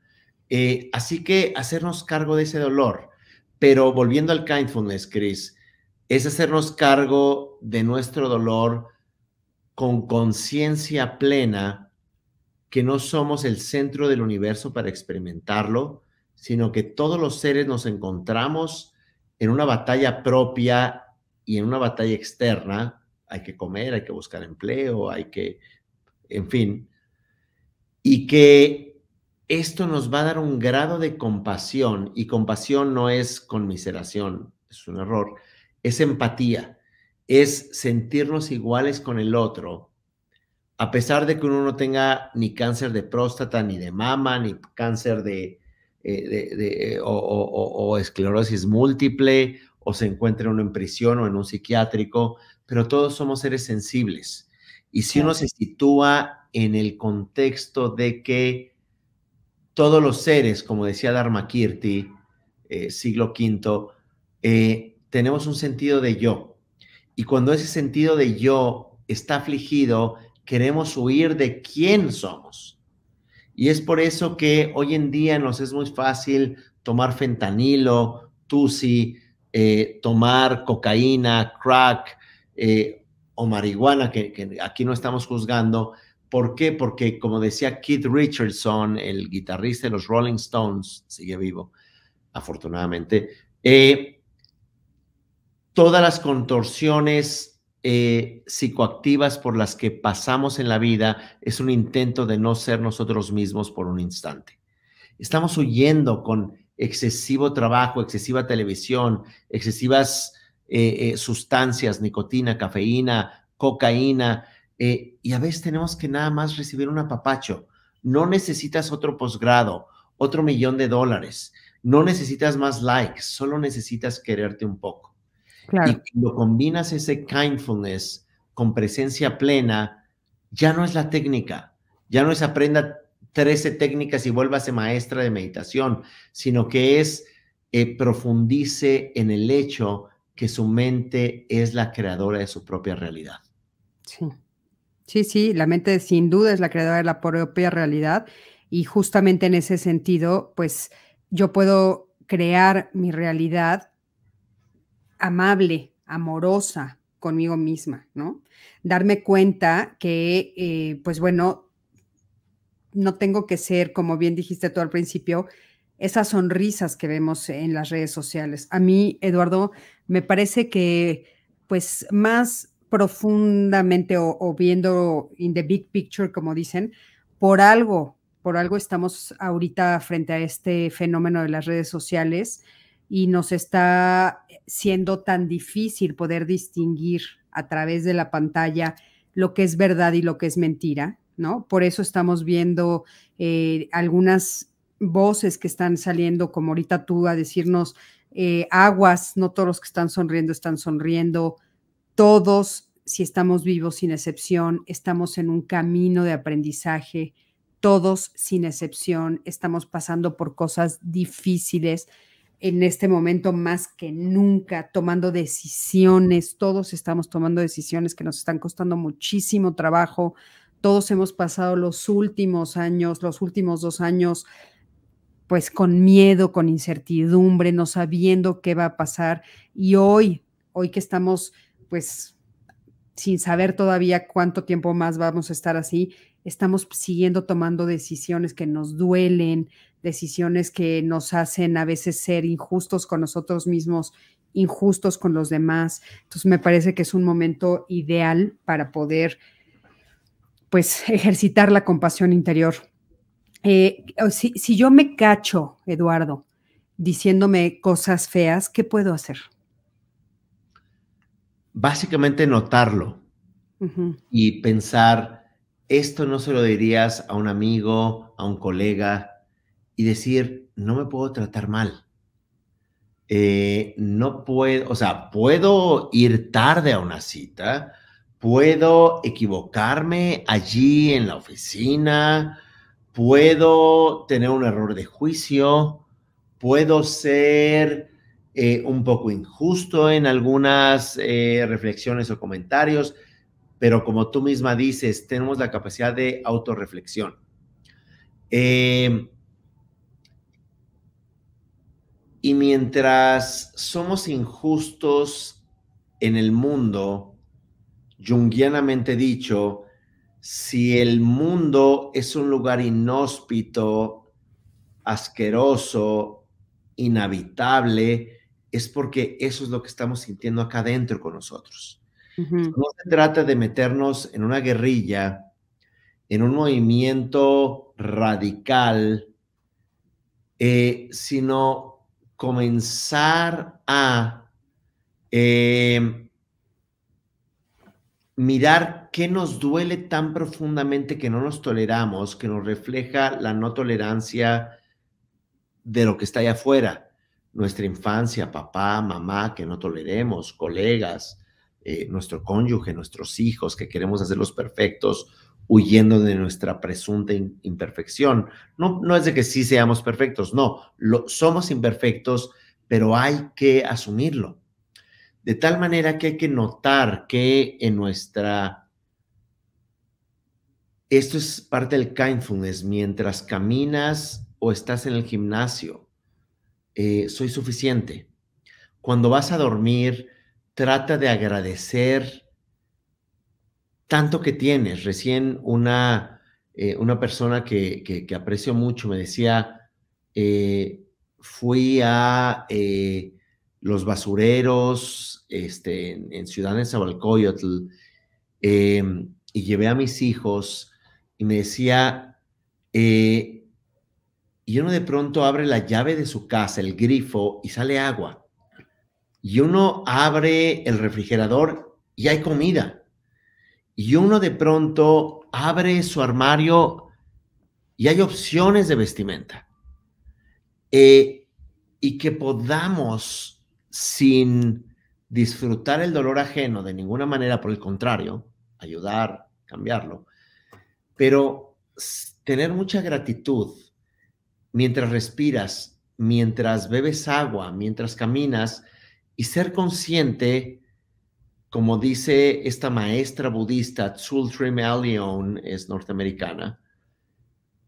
Speaker 2: Eh, así que hacernos cargo de ese dolor, pero volviendo al kindfulness, Chris, es hacernos cargo de nuestro dolor con conciencia plena que no somos el centro del universo para experimentarlo, sino que todos los seres nos encontramos en una batalla propia y en una batalla externa. Hay que comer, hay que buscar empleo, hay que, en fin, y que esto nos va a dar un grado de compasión, y compasión no es conmiseración, es un error, es empatía, es sentirnos iguales con el otro, a pesar de que uno no tenga ni cáncer de próstata, ni de mama, ni cáncer de, eh, o, esclerosis múltiple, o se encuentre uno en prisión o en un psiquiátrico, pero todos somos seres sensibles. Y si uno se sitúa en el contexto de que todos los seres, como decía Dharmakirti, eh, siglo V, eh, tenemos un sentido de yo. Y cuando ese sentido de yo está afligido, queremos huir de quién somos. Y es por eso que hoy en día nos es muy fácil tomar fentanilo, tusi, eh, tomar cocaína, crack o marihuana, que aquí no estamos juzgando, ¿Por qué? Porque, como decía Keith Richardson, el guitarrista de los Rolling Stones, sigue vivo, afortunadamente, eh, todas las contorsiones eh, psicoactivas por las que pasamos en la vida es un intento de no ser nosotros mismos por un instante. Estamos huyendo con excesivo trabajo, excesiva televisión, excesivas eh, sustancias, nicotina, cafeína, cocaína, eh, y a veces tenemos que nada más recibir un apapacho. No necesitas otro posgrado, otro millón de dólares. No necesitas más likes, solo necesitas quererte un poco. Y cuando combinas ese kindfulness con presencia plena, ya no es la técnica, ya no es aprenda 13 técnicas y vuélvase maestra de meditación, sino que es eh, profundice en el hecho que su mente es la creadora de su propia realidad.
Speaker 1: Sí. Sí, sí, la mente sin duda es la creadora de la propia realidad y justamente en ese sentido, pues yo puedo crear mi realidad amable, amorosa conmigo misma, ¿no? Darme cuenta que, eh, pues bueno, no tengo que ser, como bien dijiste tú al principio, esas sonrisas que vemos en las redes sociales. A mí, Eduardo, me parece que, pues, más profundamente o, viendo in the big picture, como dicen, por algo, por algo estamos ahorita frente a este fenómeno de las redes sociales y nos está siendo tan difícil poder distinguir a través de la pantalla lo que es verdad y lo que es mentira, ¿no? Por eso estamos viendo eh, algunas voces que están saliendo, como ahorita tú, a decirnos eh, aguas, no todos los que están sonriendo están sonriendo, todos, si estamos vivos sin excepción, estamos en un camino de aprendizaje, todos sin excepción, estamos pasando por cosas difíciles en este momento más que nunca, tomando decisiones, todos estamos tomando decisiones que nos están costando muchísimo trabajo, todos hemos pasado los últimos años, los últimos dos años, pues con miedo, con incertidumbre, no sabiendo qué va a pasar. Y hoy, hoy que estamos pues sin saber todavía cuánto tiempo más vamos a estar así, estamos siguiendo tomando decisiones que nos duelen, decisiones que nos hacen a veces ser injustos con nosotros mismos, injustos con los demás. Entonces me parece que es un momento ideal para poder pues ejercitar la compasión interior. Eh, si, si yo me cacho, Eduardo, diciéndome cosas feas, ¿qué puedo hacer?
Speaker 2: Básicamente notarlo y pensar, esto no se lo dirías a un amigo, a un colega, y decir, no me puedo tratar mal. Eh, no puedo, o sea, puedo ir tarde a una cita, puedo equivocarme allí en la oficina, puedo tener un error de juicio, puedo ser eh, un poco injusto en algunas eh, reflexiones o comentarios, pero como tú misma dices, tenemos la capacidad de autorreflexión. Eh, y mientras somos injustos en el mundo, junguianamente dicho, si el mundo es un lugar inhóspito, asqueroso, inhabitable, es porque eso es lo que estamos sintiendo acá adentro con nosotros. No se trata de meternos en una guerrilla, en un movimiento radical, eh, sino comenzar a eh, mirar qué nos duele tan profundamente que no nos toleramos, que nos refleja la no tolerancia de lo que está allá afuera nuestra infancia, papá, mamá, que no toleremos, colegas, eh, nuestro cónyuge, nuestros hijos, que queremos hacerlos perfectos, huyendo de nuestra presunta imperfección. No, no es de que sí seamos perfectos, no, lo, somos imperfectos, pero hay que asumirlo. De tal manera que hay que notar que en nuestra... Esto es parte del kindfulness, mientras caminas o estás en el gimnasio, eh, soy suficiente. Cuando vas a dormir, trata de agradecer tanto que tienes. Recién una, eh, una persona que, aprecio mucho me decía, eh, fui a los basureros este, en, Ciudad de Zabalcoyotl y llevé a mis hijos y me decía, y uno de pronto abre la llave de su casa, el grifo, y sale agua. Y uno abre el refrigerador y hay comida y uno de pronto abre su armario y hay opciones de vestimenta. Eh, y que podamos, sin disfrutar el dolor ajeno de ninguna manera, por el contrario, ayudar, cambiarlo, pero tener mucha gratitud mientras respiras, mientras bebes agua, mientras caminas y ser consciente como dice esta maestra budista, Tsultrim Allion, es norteamericana,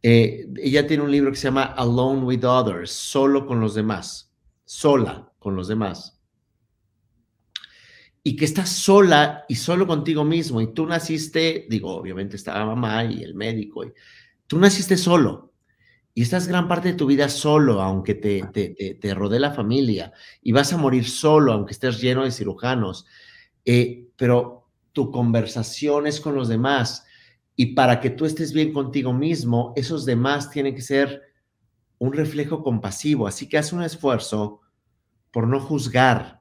Speaker 2: eh, ella tiene un libro que se llama Alone with Others, solo con los demás, sola con los demás. Y que estás sola y solo contigo mismo. Y tú naciste, digo, obviamente estaba mamá y el médico, y tú naciste solo. Y estás gran parte de tu vida solo, aunque te, te, te rodee la familia. Y vas a morir solo, aunque estés lleno de cirujanos eh, pero tu conversación es con los demás y para que tú estés bien contigo mismo, esos demás tienen que ser un reflejo compasivo. Así que haz un esfuerzo por no juzgar,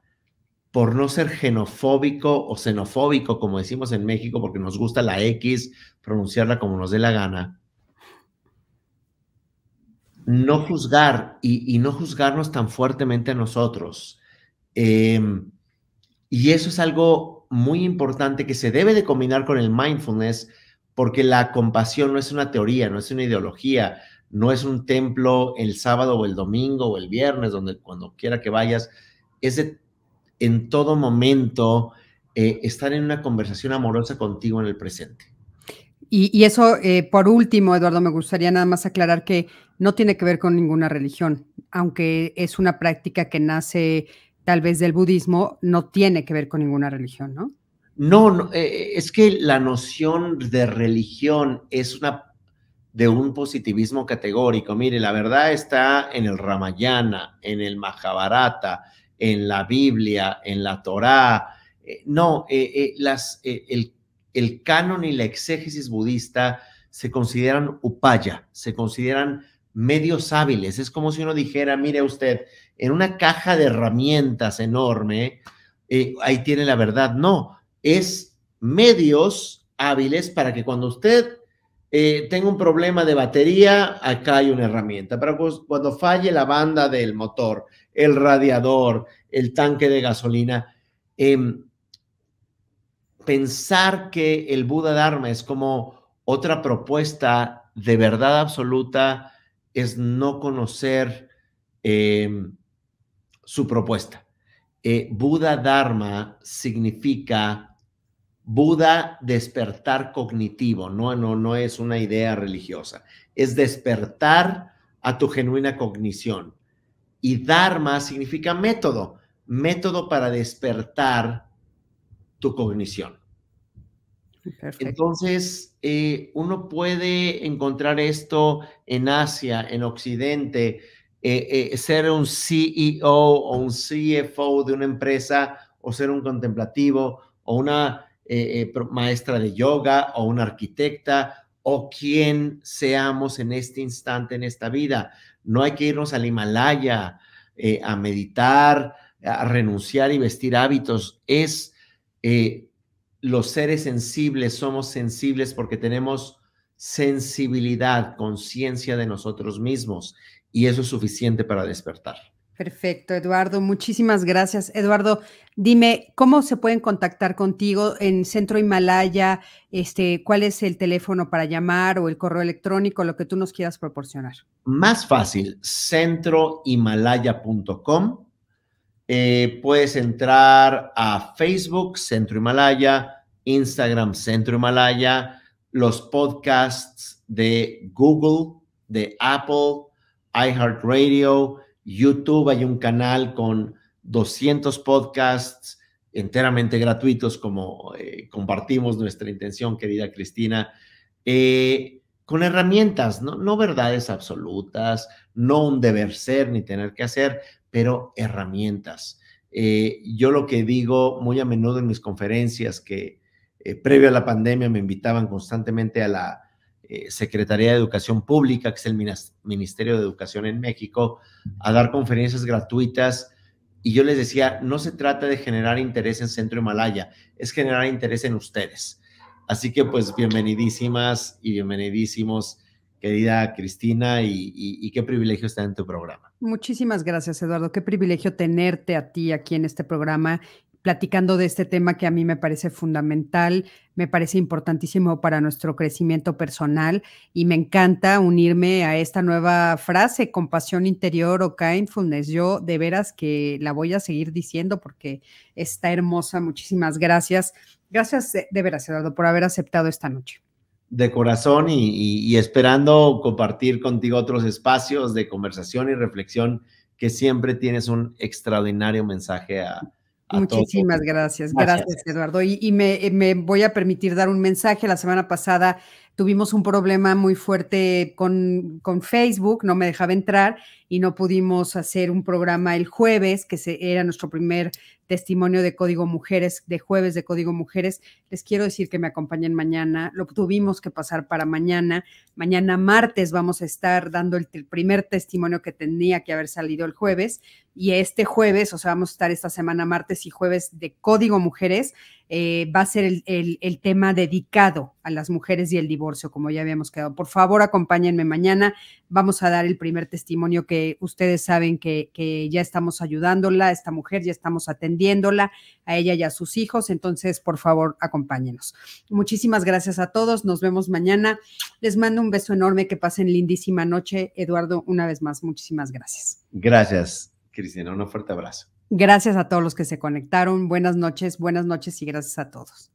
Speaker 2: por no ser xenofóbico o xenofóbico, como decimos en México, porque nos gusta la X, pronunciarla como nos dé la gana. No juzgar y, no juzgarnos tan fuertemente a nosotros. Eh, y eso es algo muy importante que se debe de combinar con el mindfulness porque la compasión no es una teoría, no es una ideología, no es un templo el sábado o el domingo o el viernes, donde cuando quiera que vayas, es en todo momento eh, estar en una conversación amorosa contigo en el presente.
Speaker 1: Y, eso, eh, por último, Eduardo, me gustaría nada más aclarar que no tiene que ver con ninguna religión, aunque es una práctica que nace tal vez del budismo no tiene que ver con ninguna religión, ¿no?
Speaker 2: No, eh, eh, es que la noción de religión es una de un positivismo categórico. Mire, la verdad está en el Ramayana, en el Mahabharata, en la Biblia, en la Torá. Eh, no, las, el, el canon y la exégesis budista se consideran upaya, se consideran medios hábiles. Es como si uno dijera, mire usted, en una caja de herramientas enorme, eh, ahí tiene la verdad. No, es medios hábiles para que cuando usted eh, tenga un problema de batería, acá hay una herramienta. Para cuando falle la banda del motor, el radiador, el tanque de gasolina, em, pensar que el Buda Dharma es como otra propuesta de verdad absoluta es no conocer em, su propuesta. Eh, Buda Dharma significa Buda despertar cognitivo, no, no, no es una idea religiosa, es despertar a tu genuina cognición. Y Dharma significa método, método para despertar tu cognición. Entonces, eh, uno puede encontrar esto en Asia, en Occidente, eh, eh, ser un CEO o un CFO de una empresa o ser un contemplativo o una maestra de yoga o una arquitecta o quien seamos en este instante, en esta vida. No hay que irnos al Himalaya a meditar, a renunciar y vestir hábitos. Es los seres sensibles somos sensibles porque tenemos sensibilidad, conciencia de nosotros mismos y eso es suficiente para despertar.
Speaker 1: Perfecto, Eduardo. Muchísimas gracias. Eduardo, dime, ¿cómo se pueden contactar contigo en Centro Himalaya? Este, ¿Cuál es el teléfono para llamar o el correo electrónico, lo que tú nos quieras proporcionar?
Speaker 2: Más fácil, centrohimalaya.com. Eh, puedes entrar a Facebook, Centro Himalaya, Instagram, Centro Himalaya, los podcasts de Google, de Apple, iHeartRadio YouTube hay un canal con 200 podcasts enteramente gratuitos, como eh, compartimos nuestra intención, querida Cristina, eh, con herramientas, ¿no? verdades absolutas, no un deber ser ni tener que hacer, pero herramientas. Eh, yo lo que digo muy a menudo en mis conferencias, que previo a la pandemia me invitaban constantemente a la eh, Secretaría de Educación Pública, que es el Ministerio de Educación en México, a dar conferencias gratuitas. Y yo les decía, no se trata de generar interés en Centro Himalaya, es generar interés en ustedes. Así que pues bienvenidísimas y bienvenidísimos, querida Cristina, y, qué privilegio estar en tu programa.
Speaker 1: Muchísimas gracias, Eduardo. Qué privilegio tenerte a ti aquí en este programa platicando de este tema que a mí me parece fundamental, me parece importantísimo para nuestro crecimiento personal y me encanta unirme a esta nueva frase, compasión interior o kindfulness. Yo de veras que la voy a seguir diciendo porque está hermosa. Muchísimas gracias. Gracias de, veras, Eduardo, por haber aceptado esta noche
Speaker 2: de corazón y, esperando compartir contigo otros espacios de conversación y reflexión que siempre tienes un extraordinario mensaje a,
Speaker 1: Muchísimas gracias. gracias, Eduardo. Y, me, me, voy a permitir dar un mensaje. La semana pasada tuvimos un problema muy fuerte con, con, Facebook, no me dejaba entrar y no pudimos hacer un programa el jueves, que era nuestro primer testimonio de Código Mujeres, de jueves de Código Mujeres. Les quiero decir que me acompañen mañana, lo tuvimos que pasar para mañana. Mañana martes vamos a estar dando el, primer testimonio que tenía que haber salido el jueves y este jueves, o sea, vamos a estar esta semana martes y jueves de Código Mujeres eh, va a ser el, tema dedicado a las mujeres y el divorcio, como ya habíamos quedado. Por favor, acompáñenme mañana. Vamos a dar el primer testimonio que ustedes saben que, que ya estamos ayudándola, esta mujer, ya estamos atendiéndola, a ella y a sus hijos. Entonces, por favor, acompáñenos. Muchísimas gracias a todos. Nos vemos mañana. Les mando un beso enorme. Que pasen lindísima noche. Eduardo, una vez más, muchísimas gracias.
Speaker 2: Gracias, Cristina. Un fuerte abrazo.
Speaker 1: Gracias a todos los que se conectaron. Buenas noches, buenas noches y gracias a todos.